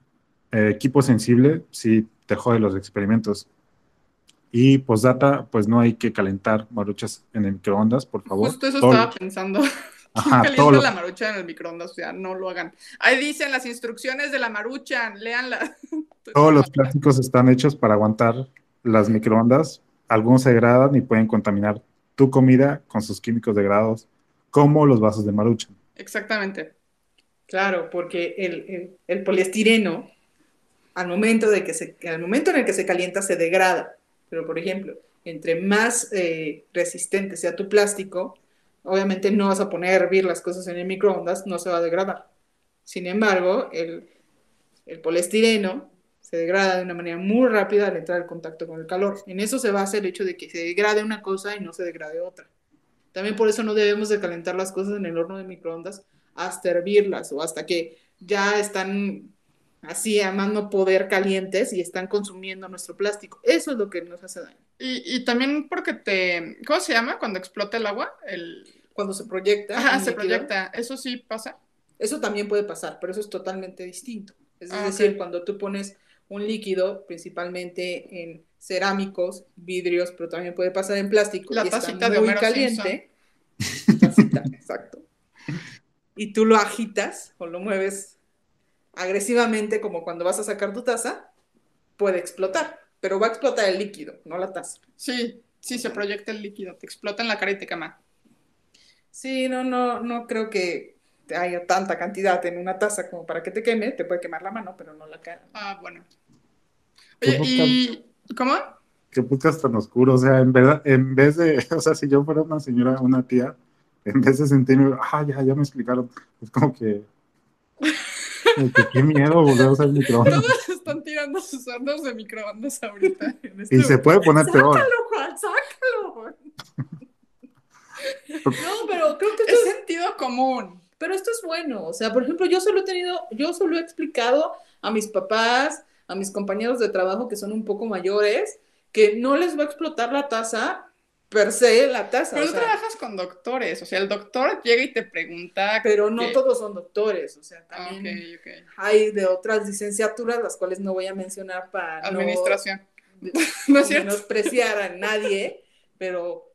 eh, equipo sensible sí te jode los experimentos. Y postdata, pues no hay que calentar maruchas en el microondas, por favor. Justo eso Todo- estaba pensando. Ajá, (laughs) todo lo- la marucha en el microondas, o sea, no lo hagan. Ahí dicen las instrucciones de la marucha, léanla. (laughs) Todos los plásticos están hechos para aguantar las microondas. Algunos se degradan y pueden contaminar tu comida con sus químicos degradados, como los vasos de marucha. Exactamente. Claro, porque el, el- el poliestireno, al momento, de que se, al momento en el que se calienta, se degrada. Pero, por ejemplo, entre más eh, resistente sea tu plástico, obviamente no vas a poner a hervir las cosas en el microondas, no se va a degradar. Sin embargo, el, el poliestireno se degrada de una manera muy rápida al entrar en contacto con el calor. En eso se basa el hecho de que se degrade una cosa y no se degrade otra. También por eso no debemos de calentar las cosas en el horno de microondas hasta hervirlas o hasta que ya están así a más no poder calientes y están consumiendo nuestro plástico. Eso es lo que nos hace daño. Y, y también porque te. ¿Cómo se llama cuando explota el agua? El... Cuando se proyecta. Ajá, se líquido, proyecta. Eso sí pasa. Eso también puede pasar, pero eso es totalmente distinto. Es Ah, decir, cuando tú pones un líquido, principalmente en cerámicos, vidrios, pero también puede pasar en plástico, La y está de muy Homero caliente. Tacita, (laughs) exacto. Y tú lo agitas o lo mueves agresivamente, como cuando vas a sacar tu taza, puede explotar, pero va a explotar el líquido, no la taza. Sí, sí, se proyecta el líquido, te explota en la cara y te quema. Sí, no, no, no creo que haya tanta cantidad en una taza como para que te queme, te puede quemar la mano, pero no la cara. Ah, bueno. ¿Qué Oye, y. ¿Cómo? Qué podcast tan oscuro. O sea, en verdad, en vez de, (laughs) o sea, si yo fuera una señora, una tía, en vez de sentirme, ah, ya, ya me explicaron, es como que, como que qué miedo volver a usar el microondas. Todos están tirando sus hornos de microondas ahorita. en este Y se puede poner peor. ¡Sácalo, Juan! ¡Sácalo! (laughs) No, pero creo que esto Es es, sentido común. pero esto es bueno. O sea, por ejemplo, yo solo he tenido, yo solo he explicado a mis papás, a mis compañeros de trabajo que son un poco mayores, que no les va a explotar la taza per se, la taza. Pero tú sea, trabajas con doctores, o sea, el doctor llega y te pregunta. pero no todos son doctores, o sea, Ah, también hay de otras licenciaturas, las cuales no voy a mencionar para Administración. (laughs) No es cierto. menospreciar a nadie, pero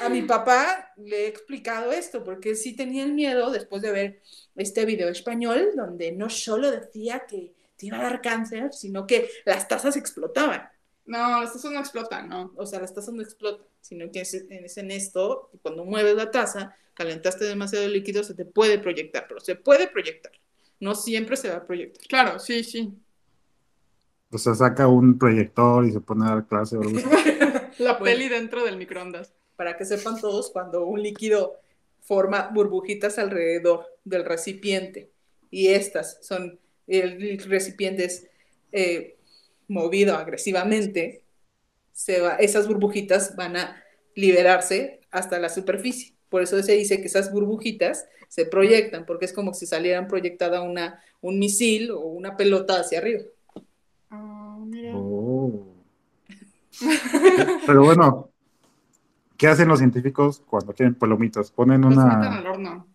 a mi papá le he explicado esto, porque sí tenía el miedo después de ver este video español, donde no solo decía que te iba a dar cáncer, sino que las tazas explotaban. No, las tazas no explotan, no. O sea, las tazas no explotan, sino que es, es en esto, y cuando mueves la taza, calentaste demasiado el líquido, se te puede proyectar, pero se puede proyectar. No siempre se va a proyectar. Claro, sí, sí. O sea, saca un proyector y se pone a dar clase o algo así. (laughs) La peli dentro del microondas. Para que sepan todos, cuando un líquido forma burbujitas alrededor del recipiente y estas son, el recipiente es eh, movido agresivamente, se va, esas burbujitas van a liberarse hasta la superficie. Por eso se dice que esas burbujitas se proyectan, porque es como si salieran proyectada una, un misil o una pelota hacia arriba. Oh, mira. Oh. Pero bueno, ¿qué hacen los científicos cuando quieren palomitas? Ponen Los meten una... al horno.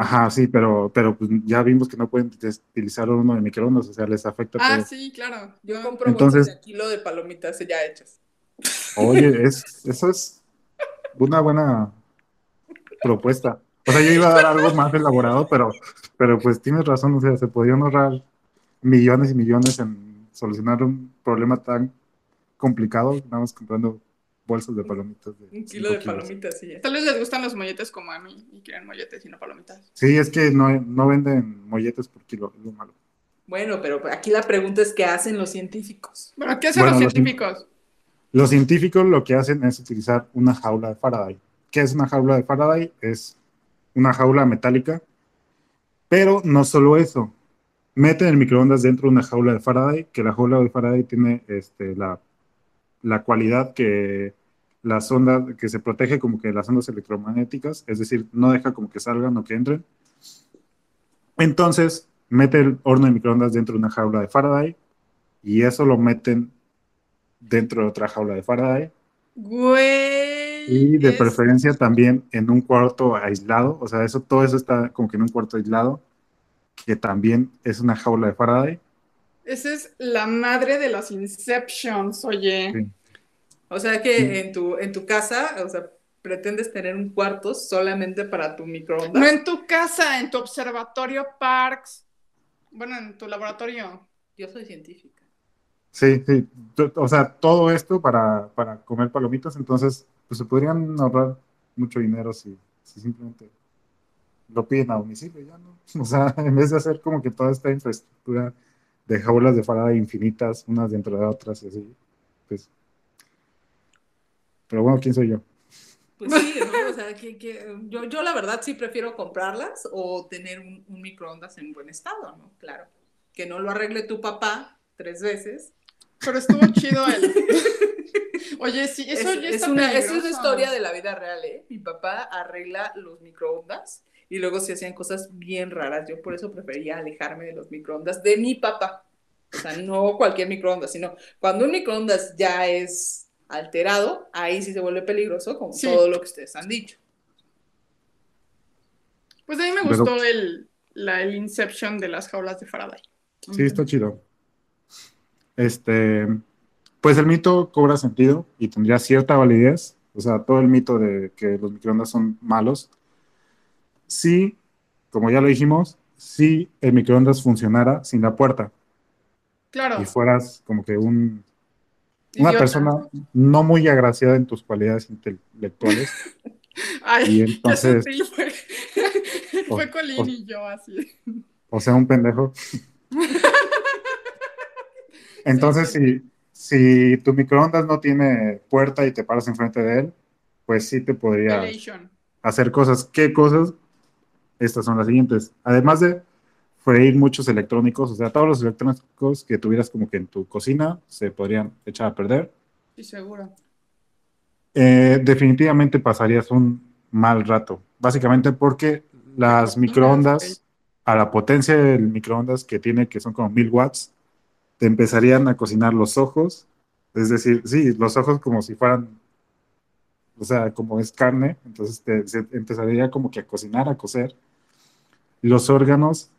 Ajá, sí, pero, pero pues, ya vimos que no pueden utilizar uno de microondas, o sea, les afecta Ah, todo. sí, claro. Yo compro Entonces- de kilo de palomitas ya hechas. Oye, es, eso es una buena propuesta. O sea, yo iba a dar algo más elaborado, pero, pero pues tienes razón, o sea, se podrían ahorrar millones y millones en solucionar un problema tan complicado, nada más comprando bolsas de palomitas. De Un kilo de kilos. palomitas y ya. Tal vez les gustan los molletes como a mí y quieren molletes y no palomitas. Sí, es que no, no venden molletes por kilo, es lo malo. Bueno, pero aquí la pregunta es qué hacen los científicos. Bueno, ¿qué hacen Bueno, los los- científicos? Los científicos lo que hacen es utilizar una jaula de Faraday. ¿Qué es una jaula de Faraday? Es una jaula metálica, pero no solo eso. Meten el microondas dentro de una jaula de Faraday, que la jaula de Faraday tiene este, la, la cualidad que las ondas, que se protege como que las ondas electromagnéticas, es decir, no deja como que salgan o que entren. Entonces, mete el horno de microondas dentro de una jaula de Faraday y eso lo meten dentro de otra jaula de Faraday Güey. y de es- preferencia también en un cuarto aislado, o sea, eso todo eso está como que en un cuarto aislado, que también es una jaula de Faraday. Esa es la madre de los Inceptions, oye. Sí. O sea que Sí. en tu, en tu casa, o sea, pretendes tener un cuarto solamente para tu microondas. No en tu casa, en tu observatorio Parks. Bueno, en tu laboratorio. Yo soy científica. Sí, sí, o sea, todo esto para, para comer palomitas, entonces, pues se podrían ahorrar mucho dinero si, si simplemente lo piden a domicilio, ya no. (laughs) O sea, en vez de hacer como que toda esta infraestructura de jaulas de Faraday infinitas, unas dentro de otras y así, pues. Pero bueno, ¿quién soy yo? Pues sí, ¿no? O sea, que, que- yo, yo la verdad sí prefiero comprarlas o tener un, un microondas en buen estado, ¿no? Claro. Que no lo arregle tu papá tres veces. Pero estuvo chido el. (laughs) Oye, sí, eso es, ya es está una, eso es una historia de la vida real, ¿eh? Mi papá arregla los microondas y luego se hacían cosas bien raras. Yo por eso prefería alejarme de los microondas de mi papá. O sea, no cualquier microondas, sino cuando un microondas ya es alterado, ahí sí se vuelve peligroso, como Sí. todo lo que ustedes han dicho. Pues a mí me Pero- gustó el, la, el Inception de las jaulas de Faraday. Sí, está chido. Este, pues el mito cobra sentido y tendría cierta validez. O sea, todo el mito de que los microondas son malos. Sí, como ya lo dijimos, si el microondas funcionara sin la puerta Claro. y fueras como que un, una Idiota. persona no muy agraciada en tus cualidades intelectuales. (laughs) Ay, Y entonces, (laughs) fue. O- fue Colín o- y yo así. o sea, un pendejo. (laughs) Entonces, si, si tu microondas no tiene puerta y te paras enfrente de él, pues sí te podría hacer cosas. ¿Qué cosas? Estas son las siguientes. Además de freír muchos electrónicos, o sea, todos los electrónicos que tuvieras como que en tu cocina se podrían echar a perder. Sí, seguro. Eh, definitivamente pasarías un mal rato, básicamente porque las microondas, a la potencia del microondas que tiene, que son como mil watts, te empezarían a cocinar los ojos, es decir, sí, los ojos como si fueran, o sea, como es carne, entonces te, se empezaría como que a cocinar, a cocer. Los órganos,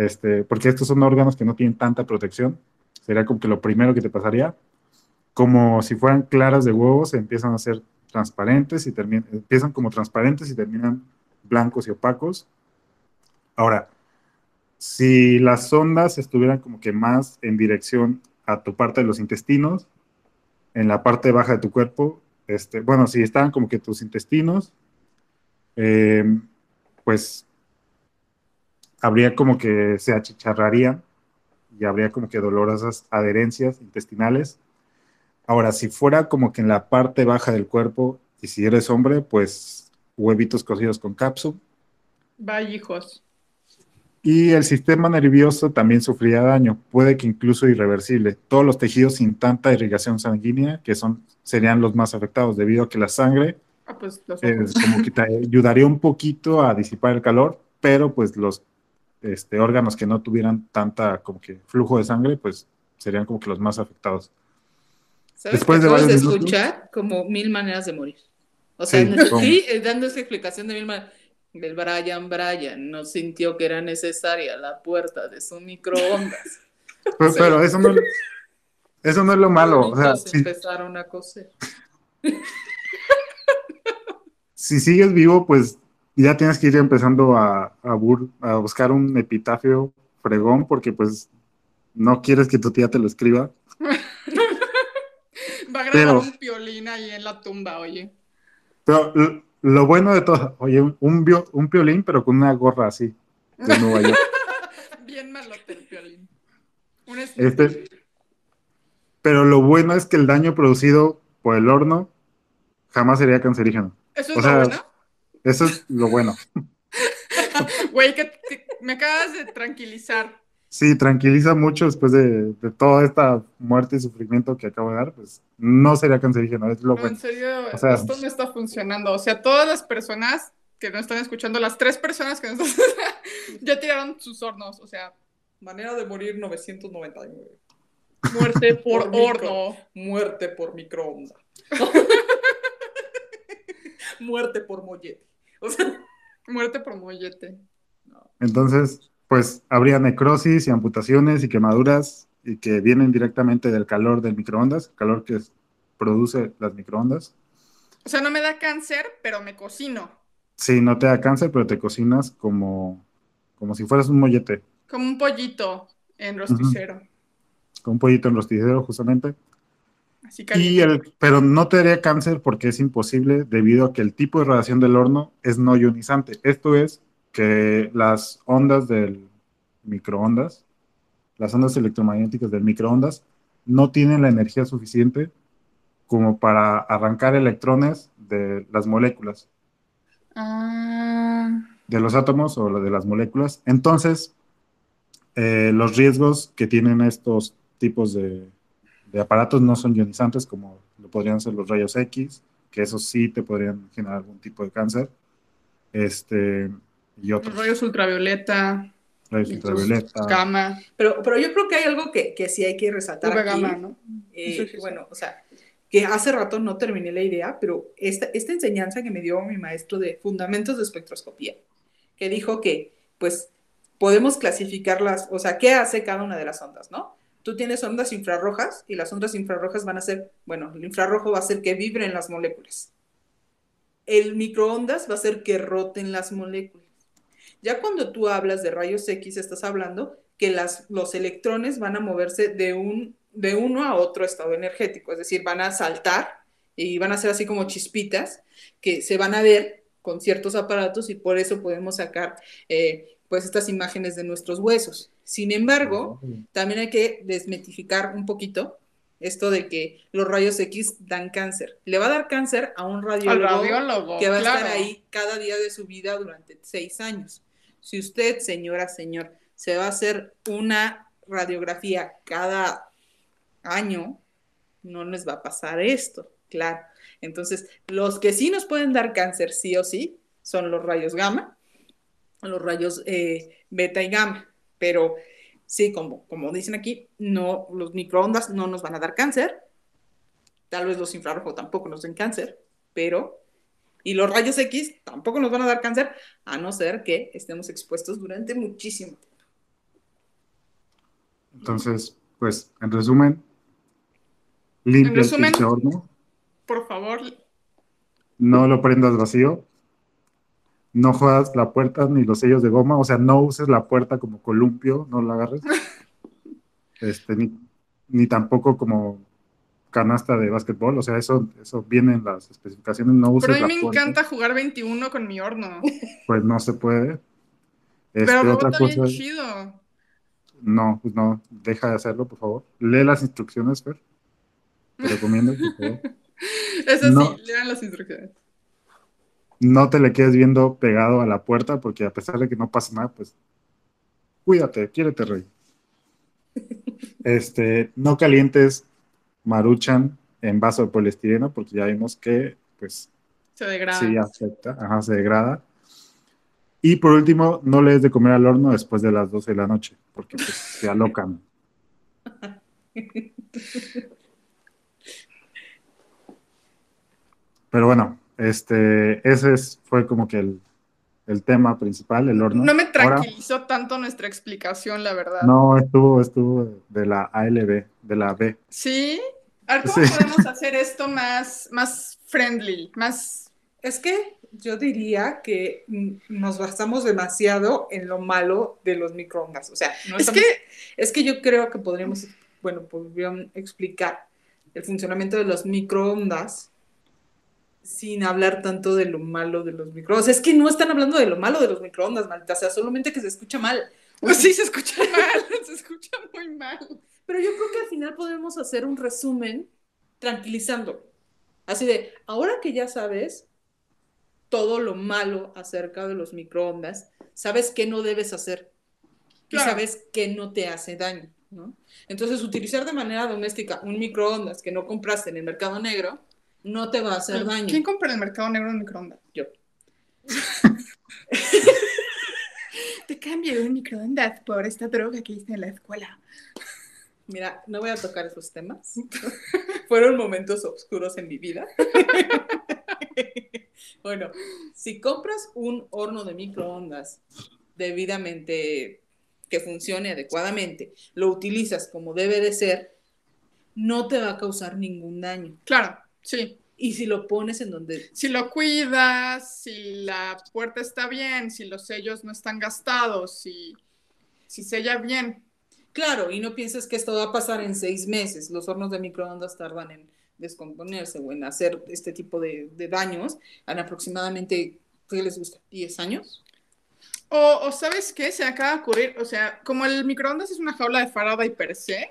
este, porque estos son órganos que no tienen tanta protección, sería como que lo primero que te pasaría como si fueran claras de huevos, empiezan a ser transparentes y terminan, empiezan como transparentes y terminan blancos y opacos. Ahora, si las ondas estuvieran como que más en dirección a tu parte de los intestinos, en la parte baja de tu cuerpo, este, bueno, si estaban como que tus intestinos, eh, pues habría como que se achicharrarían y habría como que dolorosas adherencias intestinales. Ahora, si fuera como que en la parte baja del cuerpo y si eres hombre, pues huevitos cocidos con cápsula. Vaya hijos. Y el sistema nervioso también sufría daño, puede que incluso irreversible. Todos los tejidos sin tanta irrigación sanguínea, que son, serían los más afectados, debido a que la sangre ah, pues, como que te (laughs) ayudaría un poquito a disipar el calor, pero pues los este, órganos que no tuvieran tanta como que flujo de sangre, pues serían como que los más afectados. ¿Sabes Después de escuchar como mil maneras de morir. O sea, sí, eh, dando esa explicación de mil maneras el Brian Brian no sintió que era necesaria la puerta de su microondas. (laughs) Pero, eso, no, eso no es lo malo. O sea, empezaron a coser. Si sigues vivo, pues ya tienes que ir empezando a, a, buscar un epitafio fregón porque pues no quieres que tu tía te lo escriba. (laughs) Va a grabar un piolín ahí en la tumba, oye. Pero lo bueno de todo, oye, un, un piolín, pero con una gorra así, de Nueva York. (laughs) Bien malote el piolín. Este, pero lo bueno es que el daño producido por el horno jamás sería cancerígeno. ¿Eso es bueno? Eso es lo bueno. (laughs) Güey, que, me acabas de tranquilizar. Sí, tranquiliza mucho después de, toda esta muerte y sufrimiento que acabo de dar, pues no sería cancerígeno, es lo bueno. En serio, esto no está funcionando. O sea, todas las personas que nos están escuchando, las tres personas que nos están (laughs) ya tiraron sus hornos, o sea. Manera de morir 999. Muerte (laughs) por, horno. muerte por microondas. muerte por mollete. (laughs) O sea, muerte por mollete. Entonces, pues habría necrosis y amputaciones y quemaduras y que vienen directamente del calor del microondas, calor que produce las microondas. O sea, no me da cáncer, pero me cocino. Sí, no te da cáncer, pero te cocinas como, como si fueras un mollete. Como un pollito en rosticero. Como un pollito en rosticero, justamente. Así y el, pero no te daría cáncer porque es imposible debido a que el tipo de radiación del horno es no ionizante. Esto es que las ondas del microondas, las ondas electromagnéticas del microondas, no tienen la energía suficiente como para arrancar electrones de las moléculas. Ah. De los átomos o de las moléculas. Entonces, eh, los riesgos que tienen estos tipos de, de aparatos no son ionizantes como lo podrían ser los rayos X, que esos sí te podrían generar algún tipo de cáncer. Este, y otros. rayos ultravioleta. Rayos ultravioleta. Gamma. Pero, pero yo creo que hay algo que, que sí hay que resaltar. aquí. Gamma, ¿no? Eh, bueno, o sea, que hace rato no terminé la idea, pero esta, esta enseñanza que me dio mi maestro de fundamentos de espectroscopía, que dijo que, pues, podemos clasificarlas, o sea, ¿qué hace cada una de las ondas, no? Tú tienes ondas infrarrojas y las ondas infrarrojas van a ser, bueno, el infrarrojo va a hacer que vibren las moléculas el microondas va a hacer que roten las moléculas. Ya cuando tú hablas de rayos X, estás hablando que las, los electrones van a moverse de, un, de uno a otro estado energético, es decir, van a saltar y van a ser así como chispitas que se van a ver con ciertos aparatos y por eso podemos sacar eh, pues estas imágenes de nuestros huesos. Sin embargo, también hay que desmetificar un poquito esto de que los rayos X dan cáncer. Le va a dar cáncer a un radiólogo, que va a estar ahí cada día de su vida durante seis años. Si usted, señora, señor, se va a hacer una radiografía cada año, no les va a pasar esto, claro. Entonces, los que sí nos pueden dar cáncer, sí o sí, son los rayos gamma, los rayos eh, beta y gamma, pero sí, como, como dicen aquí, no, los microondas no nos van a dar cáncer, tal vez los infrarrojos tampoco nos den cáncer, pero, y los rayos X tampoco nos van a dar cáncer, a no ser que estemos expuestos durante muchísimo tiempo. Entonces, pues, en resumen, limpia el horno. Por favor. No lo prendas vacío no jodas la puerta ni los sellos de goma, o sea, no uses la puerta como columpio, no la agarres. (laughs) Este, ni, tampoco como canasta de básquetbol, o sea, eso, eso viene en las especificaciones, no uses Pero a mí me encanta jugar 21 con mi horno. (laughs) Pues no se puede. Este, Pero otra cosa, chido. No, pues no, deja de hacerlo, por favor. Lee las instrucciones, Fer. Te recomiendo, por favor. (laughs) Eso sí, lean las instrucciones. No te le quedes viendo pegado a la puerta, porque a pesar de que no pasa nada, pues cuídate, quiérete, rey. (laughs) Este, no calientes maruchan en vaso de poliestireno, porque ya vimos que, pues, se degrada. Sí, afecta, ajá, se degrada. Y por último, no le des de comer al horno después de las 12 de la noche, porque pues, se alocan. (laughs) Pero bueno, este, ese fue como que el, tema principal, el horno. No me tranquilizó tanto nuestra explicación, la verdad. No, estuvo, estuvo de la ALB, de la B. Sí. A ver, ¿cómo podemos (laughs) hacer esto más, más friendly, más... Es que yo diría que nos basamos demasiado en lo malo de los microondas. O sea, es, que, es que yo creo que podríamos, bueno, podríamos explicar el funcionamiento de los microondas sin hablar tanto de lo malo de los microondas. Es que no están hablando de lo malo de los microondas, maldita. O sea, solamente que se escucha mal. Pues (laughs) sí, se escucha (laughs) mal, se escucha muy mal. Pero yo creo que al final podemos hacer un resumen tranquilizando. Así de, ahora que ya sabes todo lo malo acerca de los microondas, sabes qué no debes hacer y sabes qué no te hace daño. ¿no? Entonces, utilizar de manera doméstica un microondas que no compraste en el mercado negro no te va a hacer daño. ¿Quién compra en el mercado negro un microondas? Yo. (laughs) te cambio un microondas por esta droga que hice en la escuela. Mira, no voy a tocar esos temas. (laughs) Fueron momentos oscuros en mi vida. (laughs) bueno, si compras un horno de microondas debidamente que funcione adecuadamente, lo utilizas como debe de ser, no te va a causar ningún daño. Claro, sí. Y si lo pones en donde... Si lo cuidas, si la puerta está bien, si los sellos no están gastados, si, si sella bien. Claro, y no pienses que esto va a pasar en seis meses. Los hornos de microondas tardan en descomponerse o en hacer este tipo de, daños en aproximadamente, ¿qué les gusta? ¿10 años? O, ¿sabes qué? Se acaba de ocurrir, o sea, como el microondas es una jaula de Faraday per se,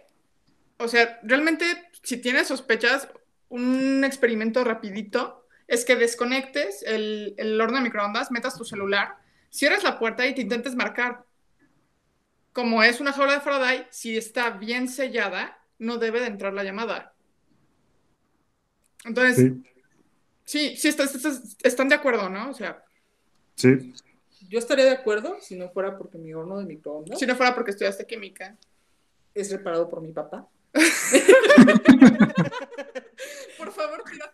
o sea, realmente si tienes sospechas, un experimento rapidito es que desconectes el, el horno de microondas, metas tu celular, cierres la puerta y te intentes marcar como es una jaula de Faraday, si está bien sellada, no debe de entrar la llamada. Entonces, sí, sí, están de acuerdo, ¿no? O sea. Sí. Yo estaría de acuerdo si no fuera porque mi horno de microondas. Si no fuera porque estudiaste química. Es reparado por mi papá. (laughs)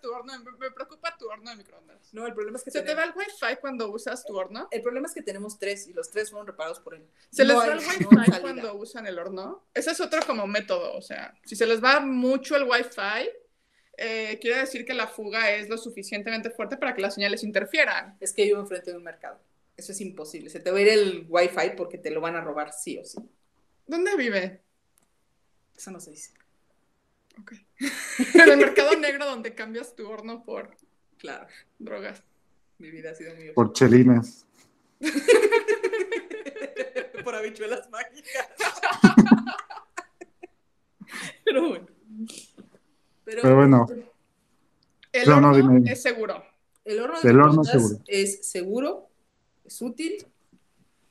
Tu horno. Me, preocupa tu horno de microondas. No, el problema es que. ¿Se te va el wifi cuando usas tu horno? El problema es que tenemos tres y los tres fueron reparados por él. ¿Se les va el wifi cuando usan el horno? Ese es otro como método. O sea, si se les va mucho el wifi, eh, quiere decir que la fuga es lo suficientemente fuerte para que las señales interfieran. Es que vivo enfrente de un mercado. Eso es imposible. Se te va a ir el wifi porque te lo van a robar sí o sí. ¿Dónde vive? Eso no se dice. Ok. (laughs) en el mercado negro donde cambias tu horno por claro. drogas. Mi vida ha sido muy Por chelinas. (laughs) por habichuelas mágicas. (laughs) Pero bueno. Pero, bueno. El horno es seguro. El horno, de horno seguro. es seguro, es útil.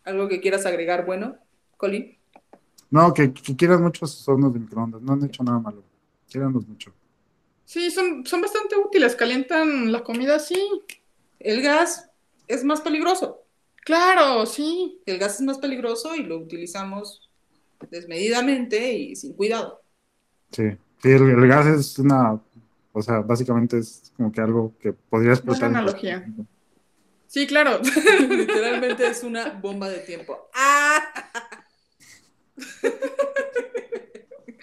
¿Algo que quieras agregar bueno, Colin? No, que, que quieras mucho esos hornos de microondas. No han hecho nada malo. Quédanos mucho. Sí, son, son bastante útiles, calientan la comida así. El gas es más peligroso. Claro, sí. El gas es más peligroso y lo utilizamos desmedidamente y sin cuidado. Sí, el, gas es una, o sea, básicamente es como que algo que podría explotar. Buena analogía. Sí, claro. (laughs) Literalmente es una bomba de tiempo. ¡Ah! (laughs)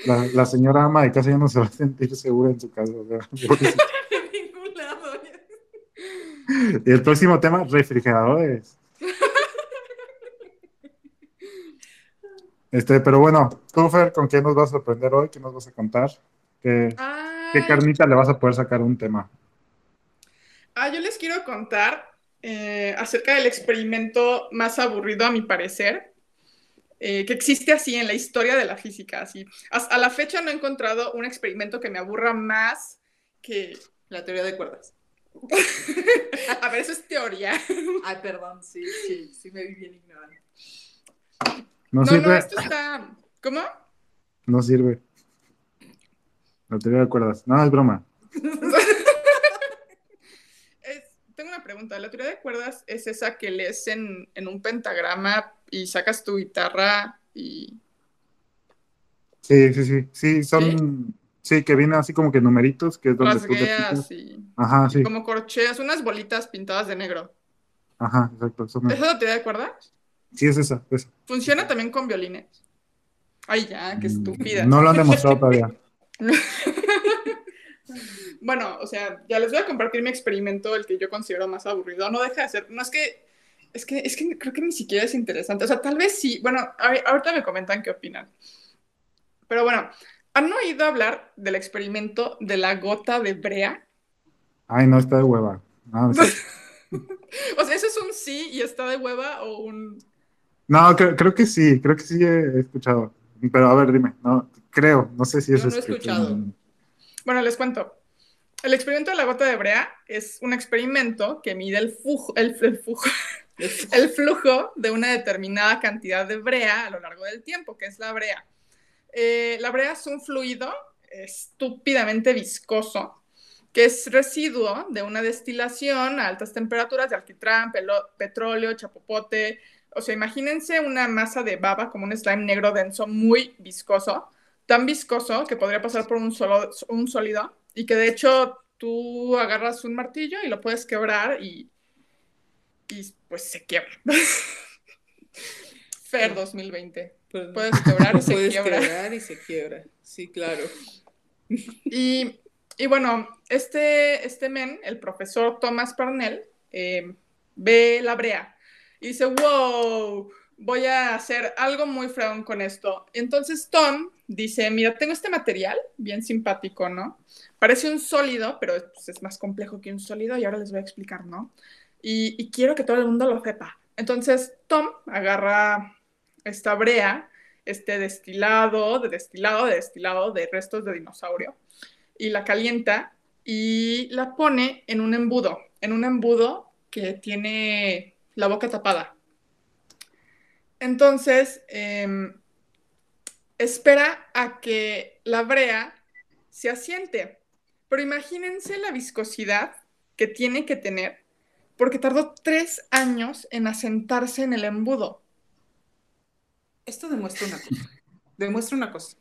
La, señora ama de casa ya no se va a sentir segura en su casa. (laughs) Y el próximo tema, refrigeradores. (laughs) Este, pero bueno, tú, Fer, ¿con qué nos vas a sorprender hoy? ¿Qué nos vas a contar? ¿Qué, ¿qué carnita le vas a poder sacar un tema? Ah, yo les quiero contar eh, acerca del experimento más aburrido, a mi parecer, eh, que existe así en la historia de la física. Así. A, la fecha no he encontrado un experimento que me aburra más que la teoría de cuerdas. (laughs) a ver, eso es teoría. (laughs) Ay, perdón, sí, sí, sí me vi bien ignorante. No, sirve. no, esto está... ¿Cómo? No sirve. La teoría de cuerdas. No, es broma. (laughs) tengo una pregunta. ¿La teoría de cuerdas es esa que lees en, un pentagrama y sacas tu guitarra y... Sí, sí, sí. Sí, son... ¿Sí? que viene así como que numeritos, que es donde Rasgueas y... Ajá, sí. Como corcheas, unas bolitas pintadas de negro. Ajá, exacto. ¿Esa es la teoría de cuerdas? Sí, es esa, esa. ¿Funciona también con violines? Ay, ya, qué mm, estúpida. No lo han demostrado todavía. (laughs) (laughs) bueno, o sea, ya les voy a compartir mi experimento, el que yo considero más aburrido. No deja de ser, no es que, es que, es que creo que ni siquiera es interesante. O sea, tal vez sí. Bueno, ahorita me comentan qué opinan. Pero bueno, ¿han oído hablar del experimento de la gota de brea? Ay, no, está de hueva. (laughs) o sea, ¿eso es un sí y está de hueva o un...? No, creo, que sí, creo que sí he escuchado. Pero a ver, dime, no, creo, no sé si es... No, no he escuchado. Bueno, les cuento. El experimento de la gota de brea es un experimento que mide el, flujo, el, el (laughs) flujo de una determinada cantidad de brea a lo largo del tiempo, que es la brea. Eh, la brea es un fluido estúpidamente viscoso, que es residuo de una destilación a altas temperaturas de alquitrán, petróleo, chapopote. O sea, imagínense una masa de baba como un slime negro denso, muy viscoso, tan viscoso que podría pasar por un, solo, un sólido y que de hecho tú agarras un martillo y lo puedes quebrar y, y pues se quiebra. (laughs) Fer 2020. Pues, puedes quebrar y se puedes Quebrar y se quiebra. Sí, claro. (laughs) Y, y bueno, este, este men, el profesor Thomas Parnell, eh, ve la brea y dice, wow, voy a hacer algo muy fregón con esto. Entonces Tom dice, mira, tengo este material, bien simpático, ¿no? Parece un sólido, pero pues, es más complejo que un sólido y ahora les voy a explicar, ¿no? Y, quiero que todo el mundo lo sepa. Entonces Tom agarra esta brea, este destilado, de destilado, de destilado de restos de dinosaurio, y la calienta y la pone en un embudo, en un embudo que tiene la boca tapada. Entonces, em, espera a que la brea se asiente. Pero imagínense la viscosidad que tiene que tener, porque tardó tres años en asentarse en el embudo. Esto demuestra una cosa. Demuestra una cosa.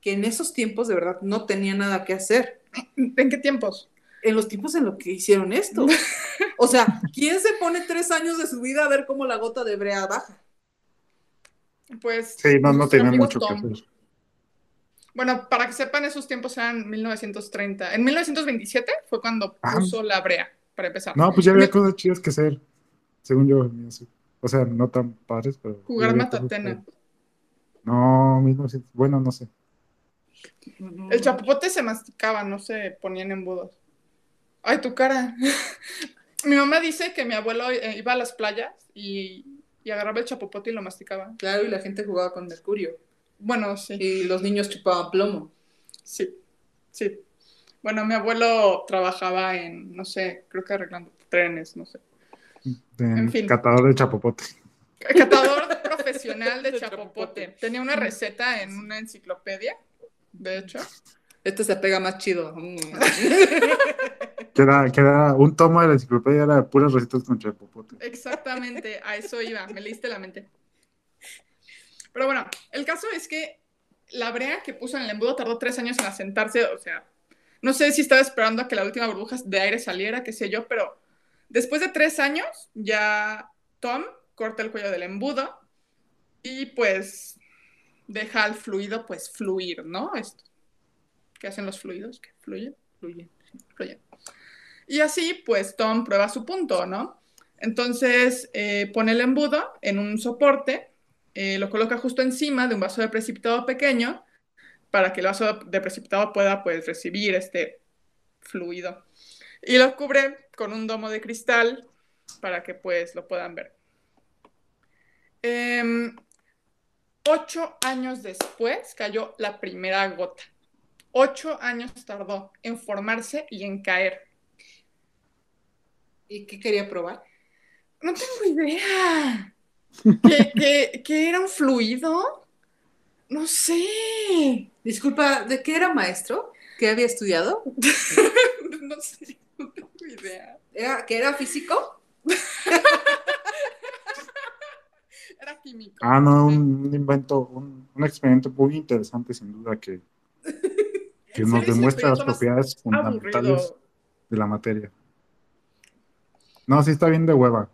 Que en esos tiempos de verdad no tenía nada que hacer. ¿En qué tiempos? En los tiempos en los que hicieron esto. O sea, (laughs) ¿quién se pone tres años de su vida a ver cómo la gota de brea baja? Pues. Sí, no, no tenía mucho que hacer. Bueno, para que sepan, esos tiempos eran 1930. En 1927 fue cuando ah. puso la brea, para empezar. No, pues ya había cosas chidas que hacer, según yo. O sea, no tan padres, pero. Jugar matatena. No, 1900, bueno, no sé. El chapopote se masticaba, no se ponían embudos. Ay, tu cara. (laughs) Mi mamá dice que mi abuelo eh, iba a las playas y, agarraba el chapopote y lo masticaba. Claro, y la gente jugaba con mercurio. Bueno, sí. Y los niños chupaban plomo. Sí, sí. Bueno, mi abuelo trabajaba en, no sé, creo que arreglando trenes, no sé. En, fin. Catador de chapopote. Catador (laughs) profesional de chapopote. Tenía una receta en una enciclopedia, de hecho. Este se pega más chido. (laughs) que, era, un tomo de la enciclopedia, era de puras recetas con chapopote. Exactamente, a eso iba, me leíste la mente. Pero bueno, el caso es que la brea que puso en el embudo tardó tres años en asentarse, o sea, no sé si estaba esperando a que la última burbuja de aire saliera, qué sé yo, pero después de tres años ya Tom corta el cuello del embudo y pues deja al fluido pues fluir, ¿no? Esto. ¿Qué hacen los fluidos? Que fluyen, fluyen, fluyen. Y así, pues Tom prueba su punto, ¿no? Entonces eh, pone el embudo en un soporte, eh, lo coloca justo encima de un vaso de precipitado pequeño para que el vaso de precipitado pueda pues recibir este fluido. Y lo cubre con un domo de cristal para que pues lo puedan ver. Em, ocho años después cayó la primera gota. Ocho años tardó en formarse y en caer. ¿Y qué quería probar? No tengo idea. ¿Que, era un fluido? No sé. Disculpa, ¿de qué era maestro? ¿Qué había estudiado? (laughs) no sé, no tengo idea. ¿Era, ¿Que era físico? era químico. Ah, no, un, invento, un, un, experimento muy interesante, sin duda, que, (laughs) que nos demuestra las propiedades fundamentales de la materia. No, sí está bien de hueva.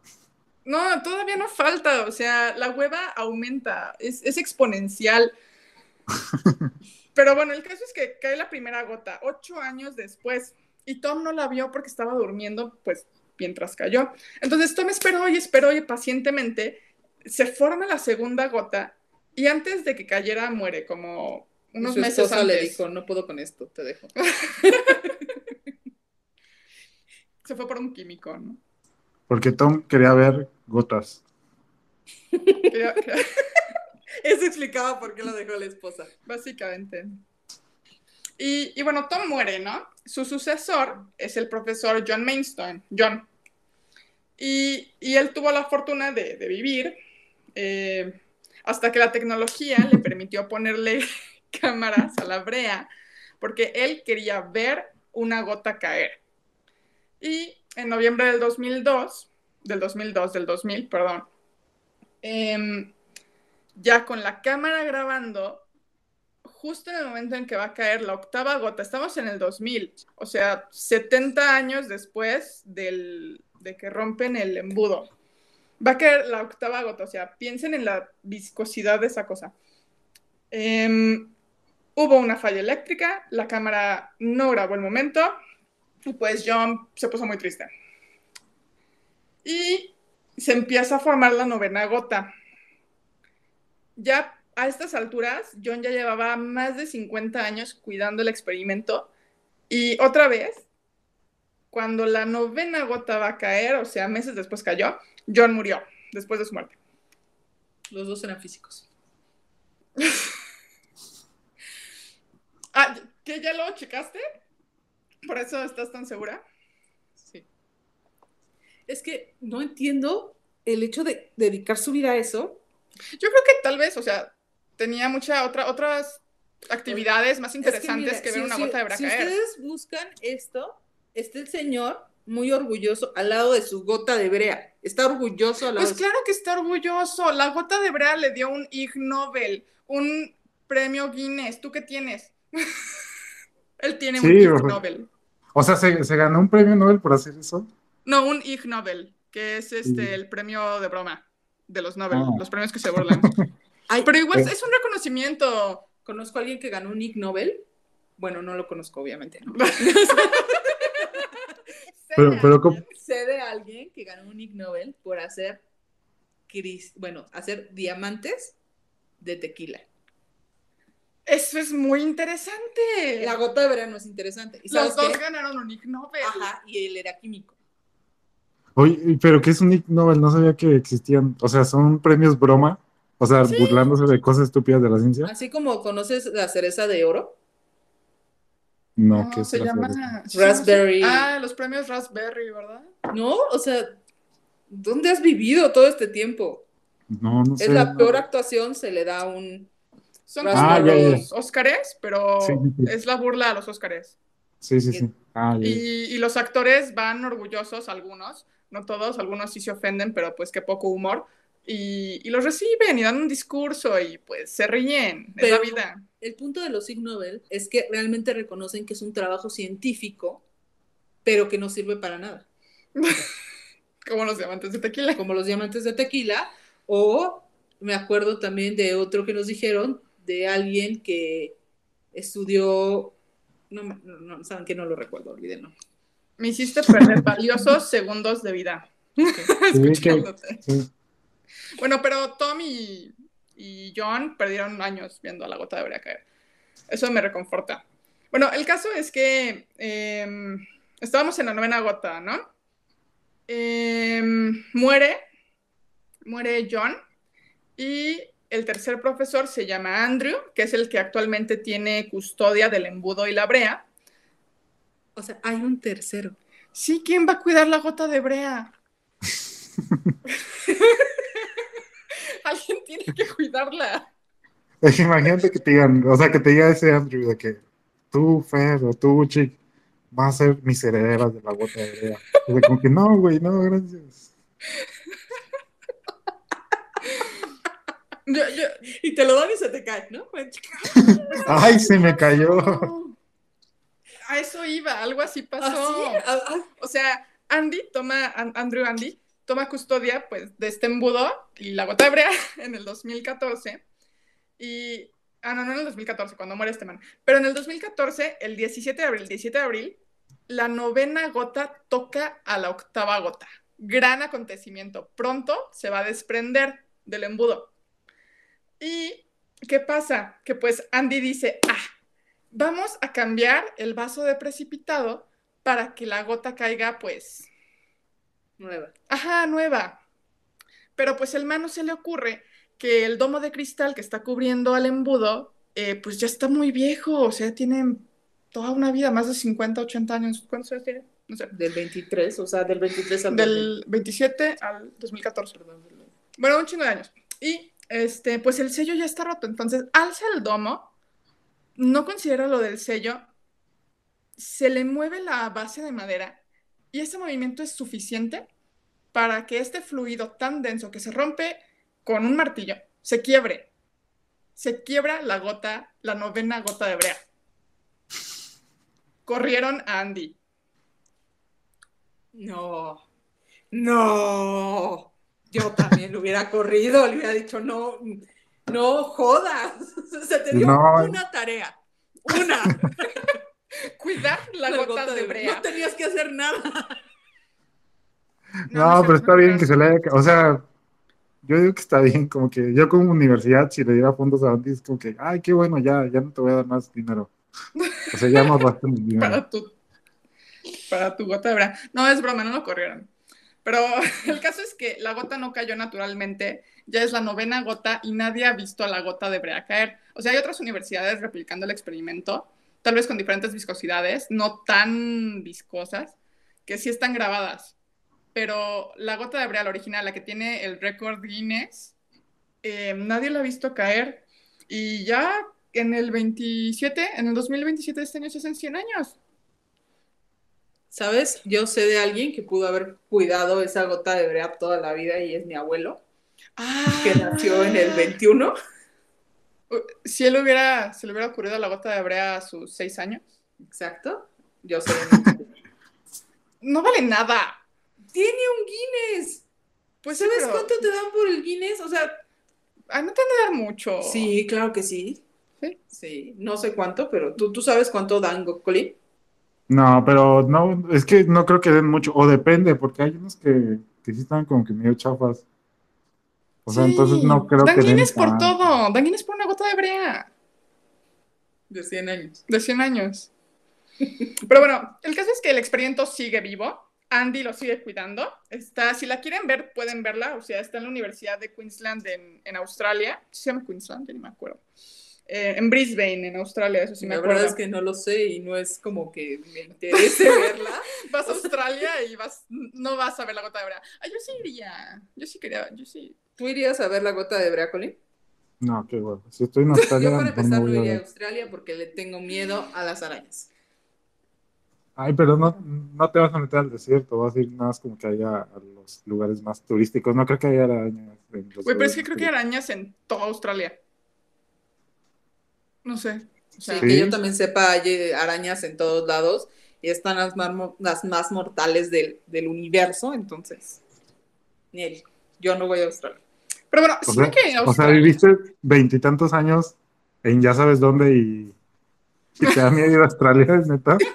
No, todavía no falta, o sea, la hueva aumenta, es, es exponencial. (laughs) Pero bueno, el caso es que cae la primera gota ocho años después y Tom no la vio porque estaba durmiendo, pues, mientras cayó. Entonces Tom esperó y esperó y pacientemente se forma la segunda gota y antes de que cayera muere, como unos meses antes. le dijo, no puedo con esto, te dejo. (laughs) se fue por un químico, ¿no? Porque Tom quería ver gotas. Eso explicaba por qué lo dejó la esposa. Básicamente. Y, bueno, Tom muere, ¿no? Su sucesor es el profesor John Mainstone, John. Y, él tuvo la fortuna de, vivir eh, hasta que la tecnología le permitió ponerle (laughs) cámaras a la brea, porque él quería ver una gota caer. Y en noviembre del 2002, del 2002, del 2000, perdón, eh, ya con la cámara grabando, justo en el momento en que va a caer la octava gota, estamos en el 2000, o sea, 70 años después del, de que rompen el embudo. Va a caer la octava gota, o sea, piensen en la viscosidad de esa cosa. Em, hubo una falla eléctrica, la cámara no grabó el momento, y pues John se puso muy triste. Y se empieza a formar la novena gota ya a estas alturas, John ya llevaba más de 50 años cuidando el experimento y otra vez, cuando la novena gota va a caer, o sea, meses después cayó, John murió después de su muerte. Los dos eran físicos. (laughs) ah, ¿que ya lo checaste? ¿Por eso estás tan segura? Sí. Es que no entiendo el hecho de dedicar su vida a eso yo creo que tal vez, o sea, tenía muchas otra, otras actividades más interesantes que, ver una gota de brea Si ustedes buscan esto, está el señor muy orgulloso al lado de su gota de brea. Está orgulloso al lado Pues claro que está orgulloso. La gota de brea le dio un Ig Nobel, un premio Guinness. ¿Tú qué tienes? (laughs) Él tiene un Ig Nobel. O sea, ¿se, ¿se, ganó un premio Nobel por hacer eso? No, un Ig Nobel, que es este el premio de broma de los Nobel, ah. los premios que se burlan. (laughs) pero igual eh. es un reconocimiento. Conozco a alguien que ganó un Ig Nobel. Bueno, no lo conozco, obviamente. ¿no? (laughs) pero, sé de alguien que ganó un Ig Nobel por hacer, bueno, hacer diamantes de tequila. Eso es muy interesante. La gota de verano es interesante. los dos ganaron un Ig Nobel. Ajá, y él era químico. Oye, pero ¿qué es un Ig Nobel? No sabía que existían. O sea, son premios broma. O sea, burlándose de cosas estúpidas de la ciencia. Así como conoces la cereza de oro. No, ¿qué se llama Raspberry. Ah, los premios Raspberry, ¿verdad? No, o sea, ¿dónde has vivido todo este tiempo? No, no sé. Es la peor actuación, se le da un. Son ah, los Óscares, pero es la burla a los Óscares. Sí, sí, sí. Ah, y, y, los actores van orgullosos, algunos, no todos, algunos sí se ofenden, pero pues qué poco humor. Y, los reciben y dan un discurso y pues se ríen, es la vida. El punto de los Ig Nobel es que realmente reconocen que es un trabajo científico, pero que no sirve para nada. (laughs) Como los diamantes de tequila. Como los diamantes de tequila. O me acuerdo también de otro que nos dijeron, de alguien que estudió, no, no, saben que no lo recuerdo, olvídenlo. Me hiciste perder valiosos (laughs) segundos de vida. (laughs) Escuchándote. Bueno, pero Tom y, John perdieron años viendo a la gota de brea caer. Eso me reconforta. Bueno, el caso es que em, estábamos en la novena gota, ¿no? Em, muere, muere John Y el tercer profesor se llama Andrew, que es el que actualmente tiene custodia del embudo y la brea. O sea, hay un tercero. Sí, ¿quién va a cuidar la gota de brea? (laughs) Alguien tiene que cuidarla. Imagínate que te digan, o sea, que te diga ese Andrew de que tú, Fer, o tú, Chick, vas a ser mis herederas de la gota de brea. O como que no, güey, no, gracias. y te lo dan y se te cae, ¿no? (laughs) Ay, se me cayó. A eso iba, algo así pasó. ¿Ah, ah, ah. O sea, Andy toma, Andrew Andy, toma custodia pues de este embudo y la gota hebrea (laughs) en el 2014. Y, ah, no, no en el 2014, cuando muere este man. Pero en el 2014, el 17 de abril, 17 de abril, la novena gota toca a la octava gota. Gran acontecimiento. Pronto se va a desprender del embudo. ¿Y qué pasa? Que pues Andy dice, ah, vamos a cambiar el vaso de precipitado para que la gota caiga pues... Nueva. Ajá, nueva. Pero pues el mano se le ocurre que el domo de cristal que está cubriendo al embudo, eh, pues ya está muy viejo, o sea, tiene toda una vida, más de 50, 80 años. ¿Cuántos años tiene? No sé. Del 23, o sea, del 23 al Del 27 al 2014. Bueno, un chingo de años. Y este, pues el sello ya está roto. Entonces, alza el domo, no considera lo del sello, se le mueve la base de madera y ese movimiento es suficiente para que este fluido tan denso que se rompe con un martillo se quiebre. Se quiebra la gota, la novena gota de brea. Corrieron a Andy. No, no yo también lo hubiera corrido, le hubiera dicho, no, no jodas. (laughs) Se te dio una tarea. Una. (laughs) Cuidar la, gota, de, brea. No tenías que hacer nada. No, pero está bien que se le haya... O sea, yo digo que está bien, como que yo como universidad, si le diera fondos a Andy, es como que, ay, qué bueno, ya, ya no te voy a dar más dinero. O sea, ya no bastante (laughs) dinero. para, tu, para tu gota de brea. No, es broma, no lo corrieron. Pero (laughs) el caso es que la gota no cayó naturalmente, ya es la novena gota y nadie ha visto a la gota de brea caer. O sea, hay otras universidades replicando el experimento, tal vez con diferentes viscosidades, no tan viscosas, que sí están grabadas. Pero la gota de brea, la original, la que tiene el récord Guinness, eh, nadie la ha visto caer. Y ya en el 27, en el 2027 de este año se hacen 100 años. ¿Sabes? Yo sé de alguien que pudo haber cuidado esa gota de brea toda la vida y es mi abuelo, que nació en el 21. Si él hubiera, se le hubiera ocurrido la gota de brea a sus seis años. Exacto. Yo sé. no vale nada. Tiene un Guinness. Pues ¿sabes cuánto te dan por el Guinness? O sea, no te han de dar mucho. Sí, claro que sí. Sí. Sí, no sé cuánto, pero ¿tú, tú sabes cuánto dan, Colin? No, pero no, es que no creo que den mucho, o depende, porque hay unos que, que sí están como que medio chafas. O sea, entonces no creo dan que. Dan por todo, dan por una gota de brea. De 100 años. De 100 años. (laughs) Pero bueno, el caso es que el experimento sigue vivo. Andy lo sigue cuidando. Está, si la quieren ver, pueden verla. O sea, está en la Universidad de Queensland en, en Australia. ¿Se llama Queensland? Ya ni me acuerdo. Eh, en Brisbane, en Australia, eso sí me acuerdo. La verdad es que no lo sé y no es como que me interese (laughs) verla. (laughs) vas a Australia (laughs) y vas, no vas a ver la gota de brea. Ah, yo sí iría, yo sí quería, yo sí. ¿Tú irías a ver la gota de brea, Colin? No, qué bueno. Si estoy en Australia. yo para empezar no, iría a Australia porque le tengo miedo a las arañas. Ay, pero no, no te vas a meter al desierto, vas a ir más como que allá a los lugares más turísticos. No creo que haya arañas. Güey, pero es que creo que hay arañas en toda Australia. No sé. sí, que yo también sepa, hay arañas en todos lados y están las más, las más mortales del, universo, entonces, ni yo no voy a Australia. Pero bueno, sí que O sea, viviste veintitantos años en ya sabes dónde y, y te da miedo ir a Australia, ¿es (laughs) neta? (laughs)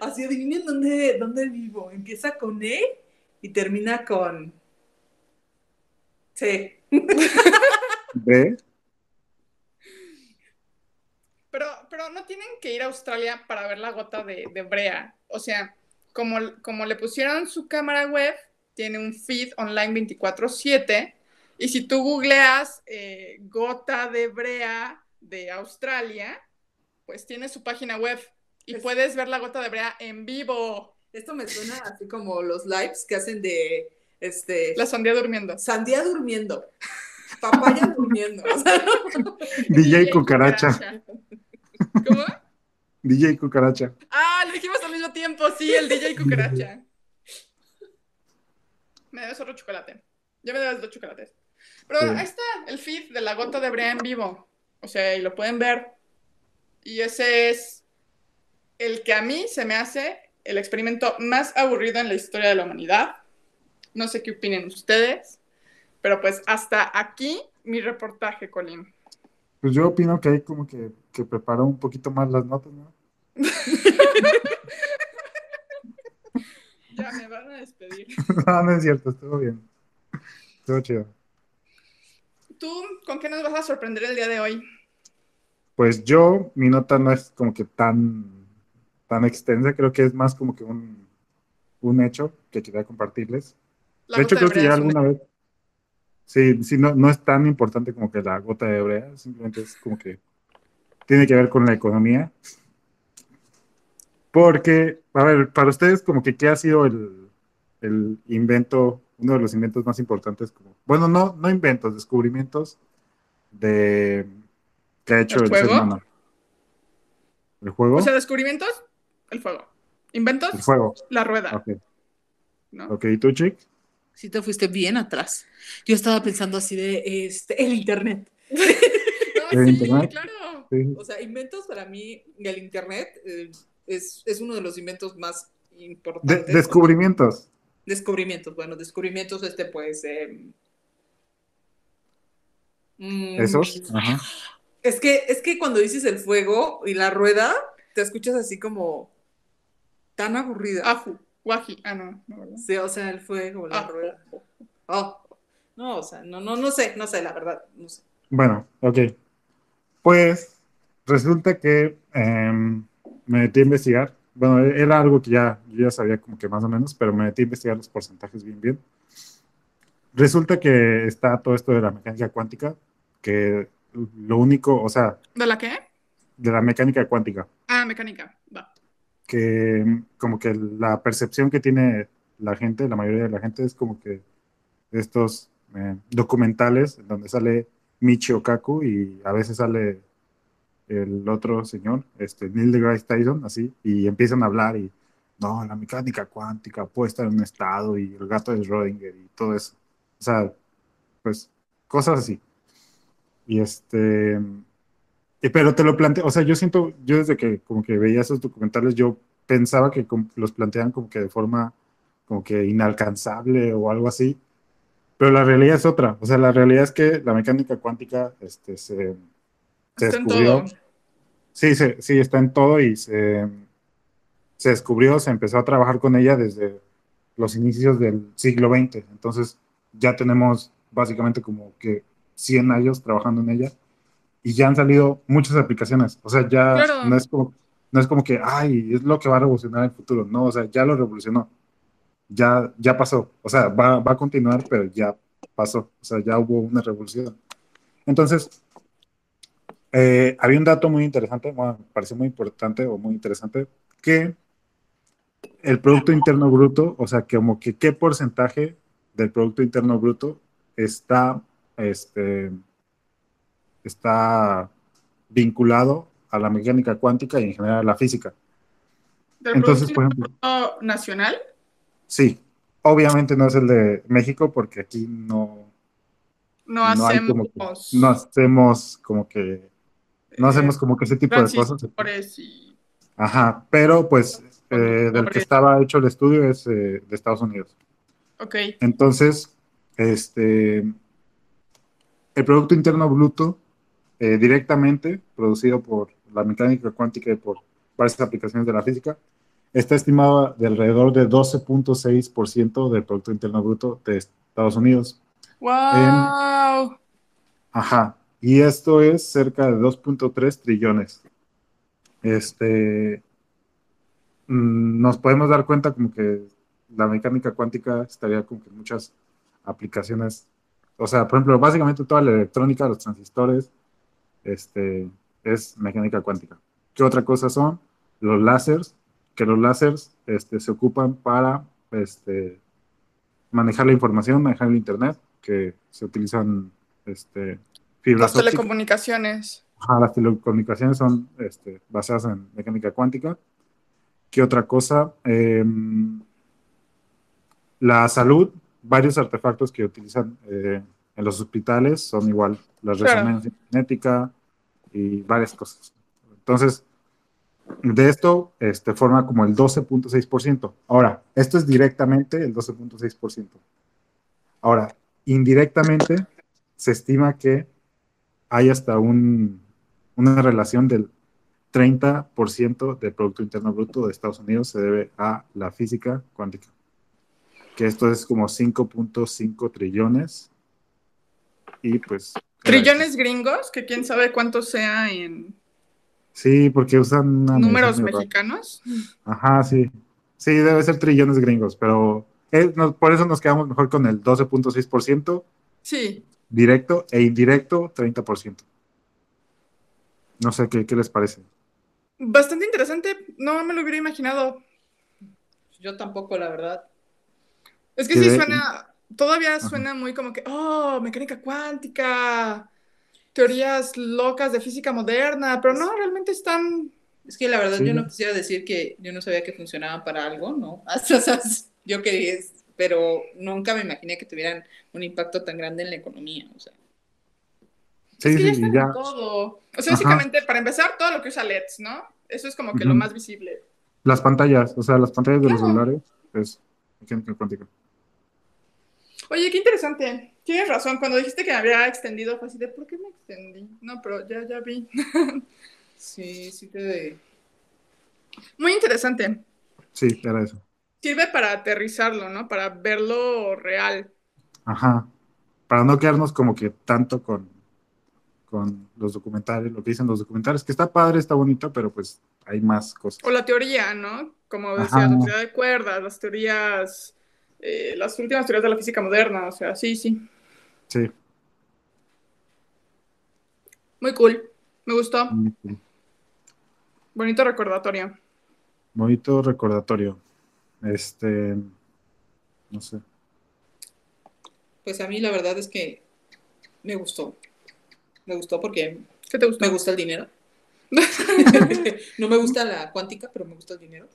así adivinen dónde, dónde vivo. Empieza con E y termina con C. (laughs) ¿Ve? Pero, pero no tienen que ir a Australia para ver la gota de, brea. O sea, como, como le pusieron su cámara web, tiene un feed online 24/7 y si tú googleas eh, gota de brea de Australia, pues tiene su página web y puedes ver la gota de brea en vivo. Esto me suena así como los lives que hacen de este. La sandía durmiendo. Sandía durmiendo. Papaya durmiendo. (laughs) DJ Cucaracha. ¿Cómo? DJ Cucaracha. Ah, lo dijimos al mismo tiempo, sí, el DJ (laughs) Cucaracha. Me debes otro chocolate. Ya me debes dos chocolates. Pero ahí está el feed de la gota de brea en vivo. O sea, y lo pueden ver. Y ese es el que a mí se me hace el experimento más aburrido en la historia de la humanidad. No sé qué opinen ustedes, pero pues hasta aquí mi reportaje, Colin. Pues yo opino que hay como que, que preparó un poquito más las notas, ¿no? (laughs) ya me van a despedir. (laughs) no, no es cierto, estuvo bien. Estuvo chido. ¿Tú con qué nos vas a sorprender el día de hoy? Pues yo, mi nota no es como que tan, tan extensa, creo que es más como que un, un hecho que quería compartirles. de hecho, creo que ya alguna vez. Sí, sí no, no es tan importante como que la gota de brea, simplemente es como que tiene que ver con la economía. Porque, a ver, para ustedes, como que, ¿qué ha sido el, el invento, uno de los inventos más importantes? Como, bueno, no, no inventos, descubrimientos de ¿Qué ha hecho el, ser humano? ¿El juego? O sea, descubrimientos, el fuego. Inventos, el fuego. La rueda. Ok. ¿No? Ok, ¿y tú, Chick? Sí, te fuiste bien atrás. Yo estaba pensando así de este, el internet. (laughs) no, ¿El sí, internet? claro. Sí. O sea, inventos para mí, el internet eh, es, es, uno de los inventos más importantes. De, descubrimientos. Descubrimientos, bueno, descubrimientos, este, pues. Eh, ¿Esos? Ajá. Es que, es que cuando dices el fuego y la rueda, te escuchas así como tan aburrida. Aju, guaji. Ah, no, no, ¿verdad? Sí, o sea, el fuego, la rueda. Oh. No, o sea, no, no, no sé, no sé, la verdad, no sé. Bueno, ok. Pues resulta que eh, me metí a investigar. Bueno, era algo que ya, yo ya sabía como que más o menos, pero me metí a investigar los porcentajes bien, bien. Resulta que está todo esto de la mecánica cuántica, que lo único, o sea... ¿De la qué? De la mecánica cuántica. Ah, mecánica, va. Que como que la percepción que tiene la gente, la mayoría de la gente, es como que estos eh, documentales donde sale Michio Kaku y a veces sale el otro señor, este, Neil deGrasse Tyson, así, y empiezan a hablar y, no, la mecánica cuántica puede estar en un estado y el gato de Schrödinger y todo eso. O sea, pues cosas así. Y este, pero te lo planteo, o sea, yo siento, yo desde que como que veía esos documentales, yo pensaba que los plantean como que de forma como que inalcanzable o algo así, pero la realidad es otra, o sea, la realidad es que la mecánica cuántica este, se, se descubrió. Sí, se, sí, está en todo y se, se descubrió, se empezó a trabajar con ella desde los inicios del siglo XX, entonces ya tenemos básicamente como que 100 años trabajando en ella y ya han salido muchas aplicaciones. O sea, ya claro. no, es como, no es como que, ay, es lo que va a revolucionar el futuro. No, o sea, ya lo revolucionó. Ya, ya pasó. O sea, va, va a continuar, pero ya pasó. O sea, ya hubo una revolución. Entonces, eh, había un dato muy interesante, bueno, me pareció muy importante o muy interesante, que el Producto Interno Bruto, o sea, que como que qué porcentaje del Producto Interno Bruto está este, está vinculado a la mecánica cuántica y en general a la física. ¿Del Entonces, por ejemplo, nacional? Sí, obviamente no es el de México porque aquí no no hacemos como que, no hacemos como que no hacemos como que ese tipo de cosas. Y... Ajá, pero pues eh, del que estaba hecho el estudio es eh, de Estados Unidos. Ok. Entonces, este, el Producto Interno Bruto eh, directamente producido por la mecánica cuántica y por varias aplicaciones de la física está estimado de alrededor de 12.6% del Producto Interno Bruto de Estados Unidos. ¡Wow! ajá. Y esto es cerca de 2.3 trillones. Este, mm, nos podemos dar cuenta como que la mecánica cuántica estaría con que muchas aplicaciones, o sea, por ejemplo, básicamente toda la electrónica, los transistores, este, es mecánica cuántica. ¿Qué otra cosa son? Los láseres, que los láseres este, se ocupan para este, manejar la información, manejar el Internet, que se utilizan este, fibras Las telecomunicaciones. las telecomunicaciones son este, basadas en mecánica cuántica. ¿Qué otra cosa? Em, la salud, varios artefactos que utilizan eh, en los hospitales son igual, la resonancia genética y varias cosas. Entonces, de esto este, forma como el 12.6%. Ahora, esto es directamente el 12.6%. Ahora, indirectamente se estima que hay hasta un, una relación del 30% del Producto Interno Bruto de Estados Unidos se debe a la física cuántica, que esto es como 5.5 trillones. Y pues... ¿Trillones gringos? Que quién sabe cuánto sea en Sí, porque usan... ¿Números mexicanos? Ajá, sí. Sí, debe ser trillones gringos, pero eh, por eso nos quedamos mejor con el 12.6%. Sí. Directo e indirecto, 30%. No sé, ¿qué, ¿qué les parece? Bastante interesante. No me lo hubiera imaginado. Yo tampoco, la verdad. Es que sí suena, todavía suena muy como que, oh, mecánica cuántica, teorías locas de física moderna, pero no, realmente están... Es que la verdad yo no quisiera decir que yo no sabía que funcionaban para algo, ¿no? (laughs) Hasta, yo quería, pero nunca me imaginé que tuvieran un impacto tan grande en la economía, o sea. Sí, es que ya están En todo. O sea, básicamente, para empezar, todo lo que usa LEDs, ¿no? Eso es como que lo más visible. Las pantallas, o sea, las pantallas de los celulares es mecánica cuántica. Oye, qué interesante. Tienes razón, cuando dijiste que me había extendido fue así de, ¿por qué me extendí? No, pero ya, ya vi. (laughs) sí, sí te... Muy interesante. Sí, era eso. Sirve para aterrizarlo, ¿no? Para verlo real. Ajá. Para no quedarnos como que tanto con, con los documentales, lo que dicen los documentales, que está padre, está bonito, pero pues hay más cosas. O la teoría, ¿no? Como decía, la teoría de cuerdas, las teorías, eh, las últimas teorías de la física moderna, o sea, sí, sí. Sí. Muy cool. Me gustó. Bonito recordatorio. Bonito recordatorio. Este. No sé. Pues a mí la verdad es que me gustó. Me gustó porque. ¿Qué te gustó? Me gusta el dinero. (laughs) (laughs) no me gusta la cuántica, pero me gusta el dinero.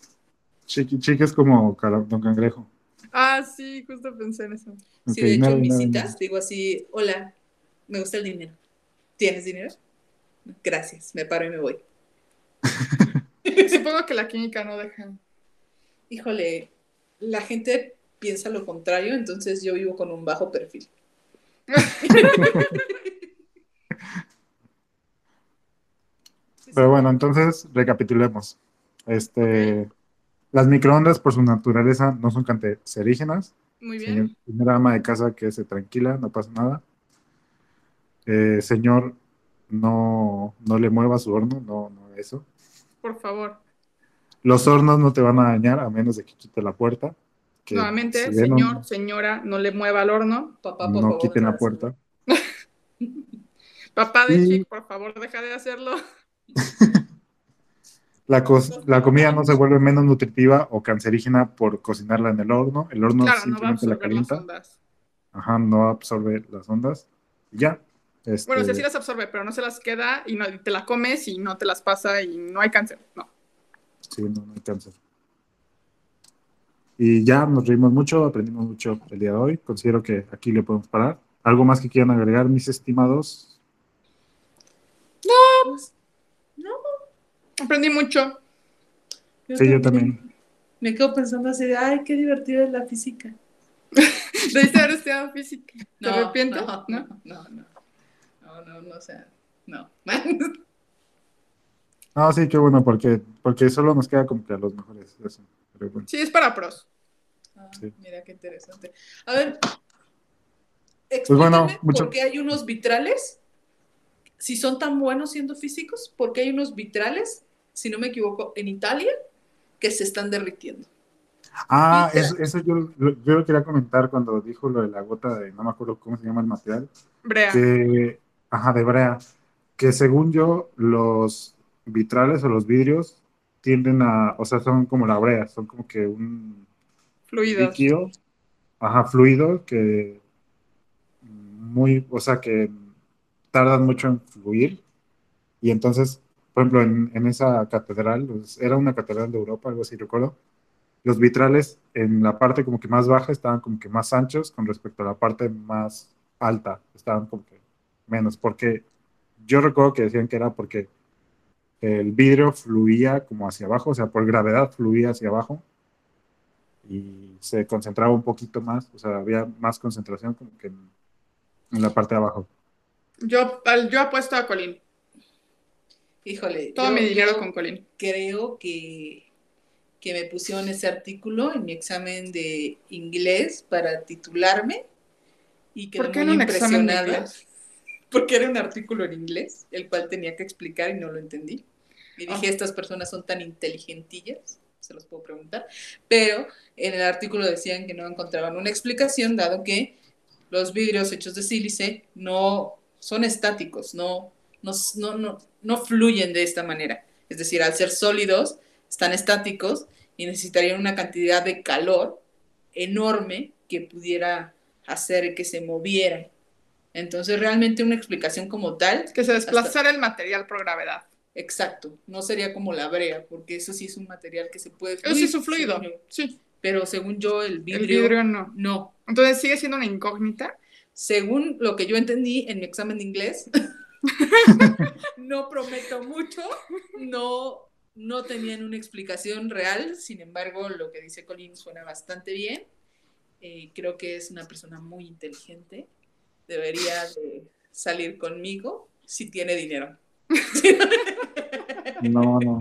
Chiqui, chiqui es como Don Cangrejo. Ah, sí, justo pensé en eso. Sí, de hecho, en mis citas digo así, hola, me gusta el dinero. ¿Tienes dinero? Gracias, me paro y me voy. (laughs) Supongo que la química no deja. Híjole, la gente piensa lo contrario, entonces yo vivo con un bajo perfil. (laughs) Pero bueno, entonces recapitulemos. Este, las microondas, por su naturaleza, no son cancerígenas. Muy bien. Señor, ama de casa que se tranquila, no pasa nada. Eh, señor, no, no le mueva su horno, no, no eso. Por favor. Los hornos no te van a dañar a menos de que quite la puerta. Nuevamente, señor, señora, no le mueva al horno. Papá, por no quiten la puerta. (laughs) Papá de Chic, por favor, deja de hacerlo. (laughs) La, comida no se vuelve menos nutritiva o cancerígena por cocinarla en el horno. El horno simplemente la calienta. Ajá, no absorbe las ondas. ya. Este... Bueno, si así las absorbe, pero no se las queda y, no, te la comes y no te las pasa y no hay cáncer. No. Sí, no, no hay cáncer. Y ya nos reímos mucho, aprendimos mucho el día de hoy. Considero que aquí le podemos parar. ¿Algo más que quieran agregar, mis estimados? No, no, Aprendí mucho. sí, yo también. Me quedo pensando así de, ay, qué divertido es la física. (laughs) Debiste haber estudiado física. ¿Te arrepientes? No, no, no, no. No, no, no, o sea, no. no, (laughs) sí, qué bueno, porque, porque solo nos queda como que a los mejores. Eso. Sí, es para pros. Ah, Mira qué interesante. A ver, explícame pues bueno, por qué hay unos vitrales, si son tan buenos siendo físicos, por qué hay unos vitrales si no me equivoco, en Italia, que se están derritiendo. Ah, eso, eso yo, yo lo quería comentar cuando dijo lo de la gota de, no me acuerdo cómo se llama el material. Brea. Que, ajá, de brea. Que según yo, los vitrales o los vidrios tienden a, o sea, son como la brea, son como que un Fluido. líquido, ajá, fluido, que muy, o sea, que tardan mucho en fluir. Y entonces, por ejemplo, en, esa catedral, pues, era una catedral de Europa, algo así recuerdo, los vitrales en la parte como que más baja estaban como que más anchos con respecto a la parte más alta, estaban como que menos, porque yo recuerdo que decían que era porque el vidrio fluía como hacia abajo, o sea, por gravedad fluía hacia abajo y se concentraba un poquito más, o sea, había más concentración como que en, en la parte de abajo. Yo, yo apuesto a Colin. Híjole. Todo yo- mi dinero con Colin. Creo que, que me pusieron ese artículo en mi examen de inglés para titularme y quedé ¿Por qué muy impresionada. Porque era un artículo en inglés, el cual tenía que explicar y no lo entendí. Y dije, Ah. estas personas son tan inteligentillas, se los puedo preguntar. Pero en el artículo decían que no encontraban una explicación, dado que los vidrios hechos de sílice no son estáticos, no, no, no, no, no fluyen de esta manera. Es decir, al ser sólidos, están estáticos y necesitarían una cantidad de calor enorme que pudiera hacer que se movieran. Entonces, realmente una explicación como tal, Que se desplazara el material por gravedad. exacto, no sería como la brea, porque eso sí es un material que se puede Eso sí es un fluido. Sí. Pero según yo, el vidrio, El vidrio no. no. Entonces sigue siendo una incógnita. Según lo que yo entendí en mi examen de inglés, (laughs) (laughs) no prometo mucho, no, no tenían una explicación real, sin embargo, lo que dice Colin suena bastante bien. Eh, creo que es una persona muy inteligente, debería de salir conmigo si tiene dinero. (laughs) No, no.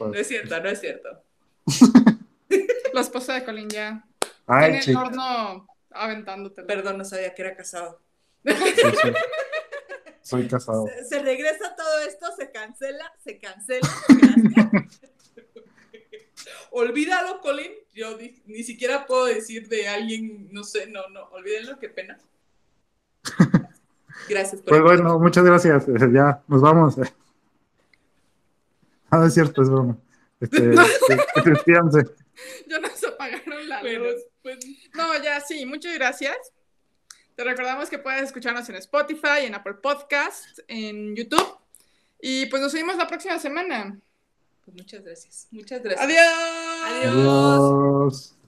no es cierto, no es cierto. (laughs) La esposa de Colin ya Ay, tiene el chica. horno aventándote. Perdón, no sabía que era casado. Sí, sí. Soy casado. Se, se regresa todo esto, se cancela, se cancela. gracias. (laughs) Olvídalo, Colin. Yo ni siquiera puedo decir de alguien, no sé, no, no, olvídenlo, qué pena. (laughs) Gracias por Pues bueno, muchas gracias. eh, Ya, nos vamos. (laughs) Ah, no es cierto, es broma. Este, este, despídanse. Ya nos apagaron la Bueno, luz. pues, No, ya sí, muchas gracias. Te recordamos que puedes escucharnos en Spotify, en Apple Podcast, en YouTube. Y pues nos vemos la próxima semana. pues muchas gracias. Muchas gracias. Adiós. Adiós. Adiós.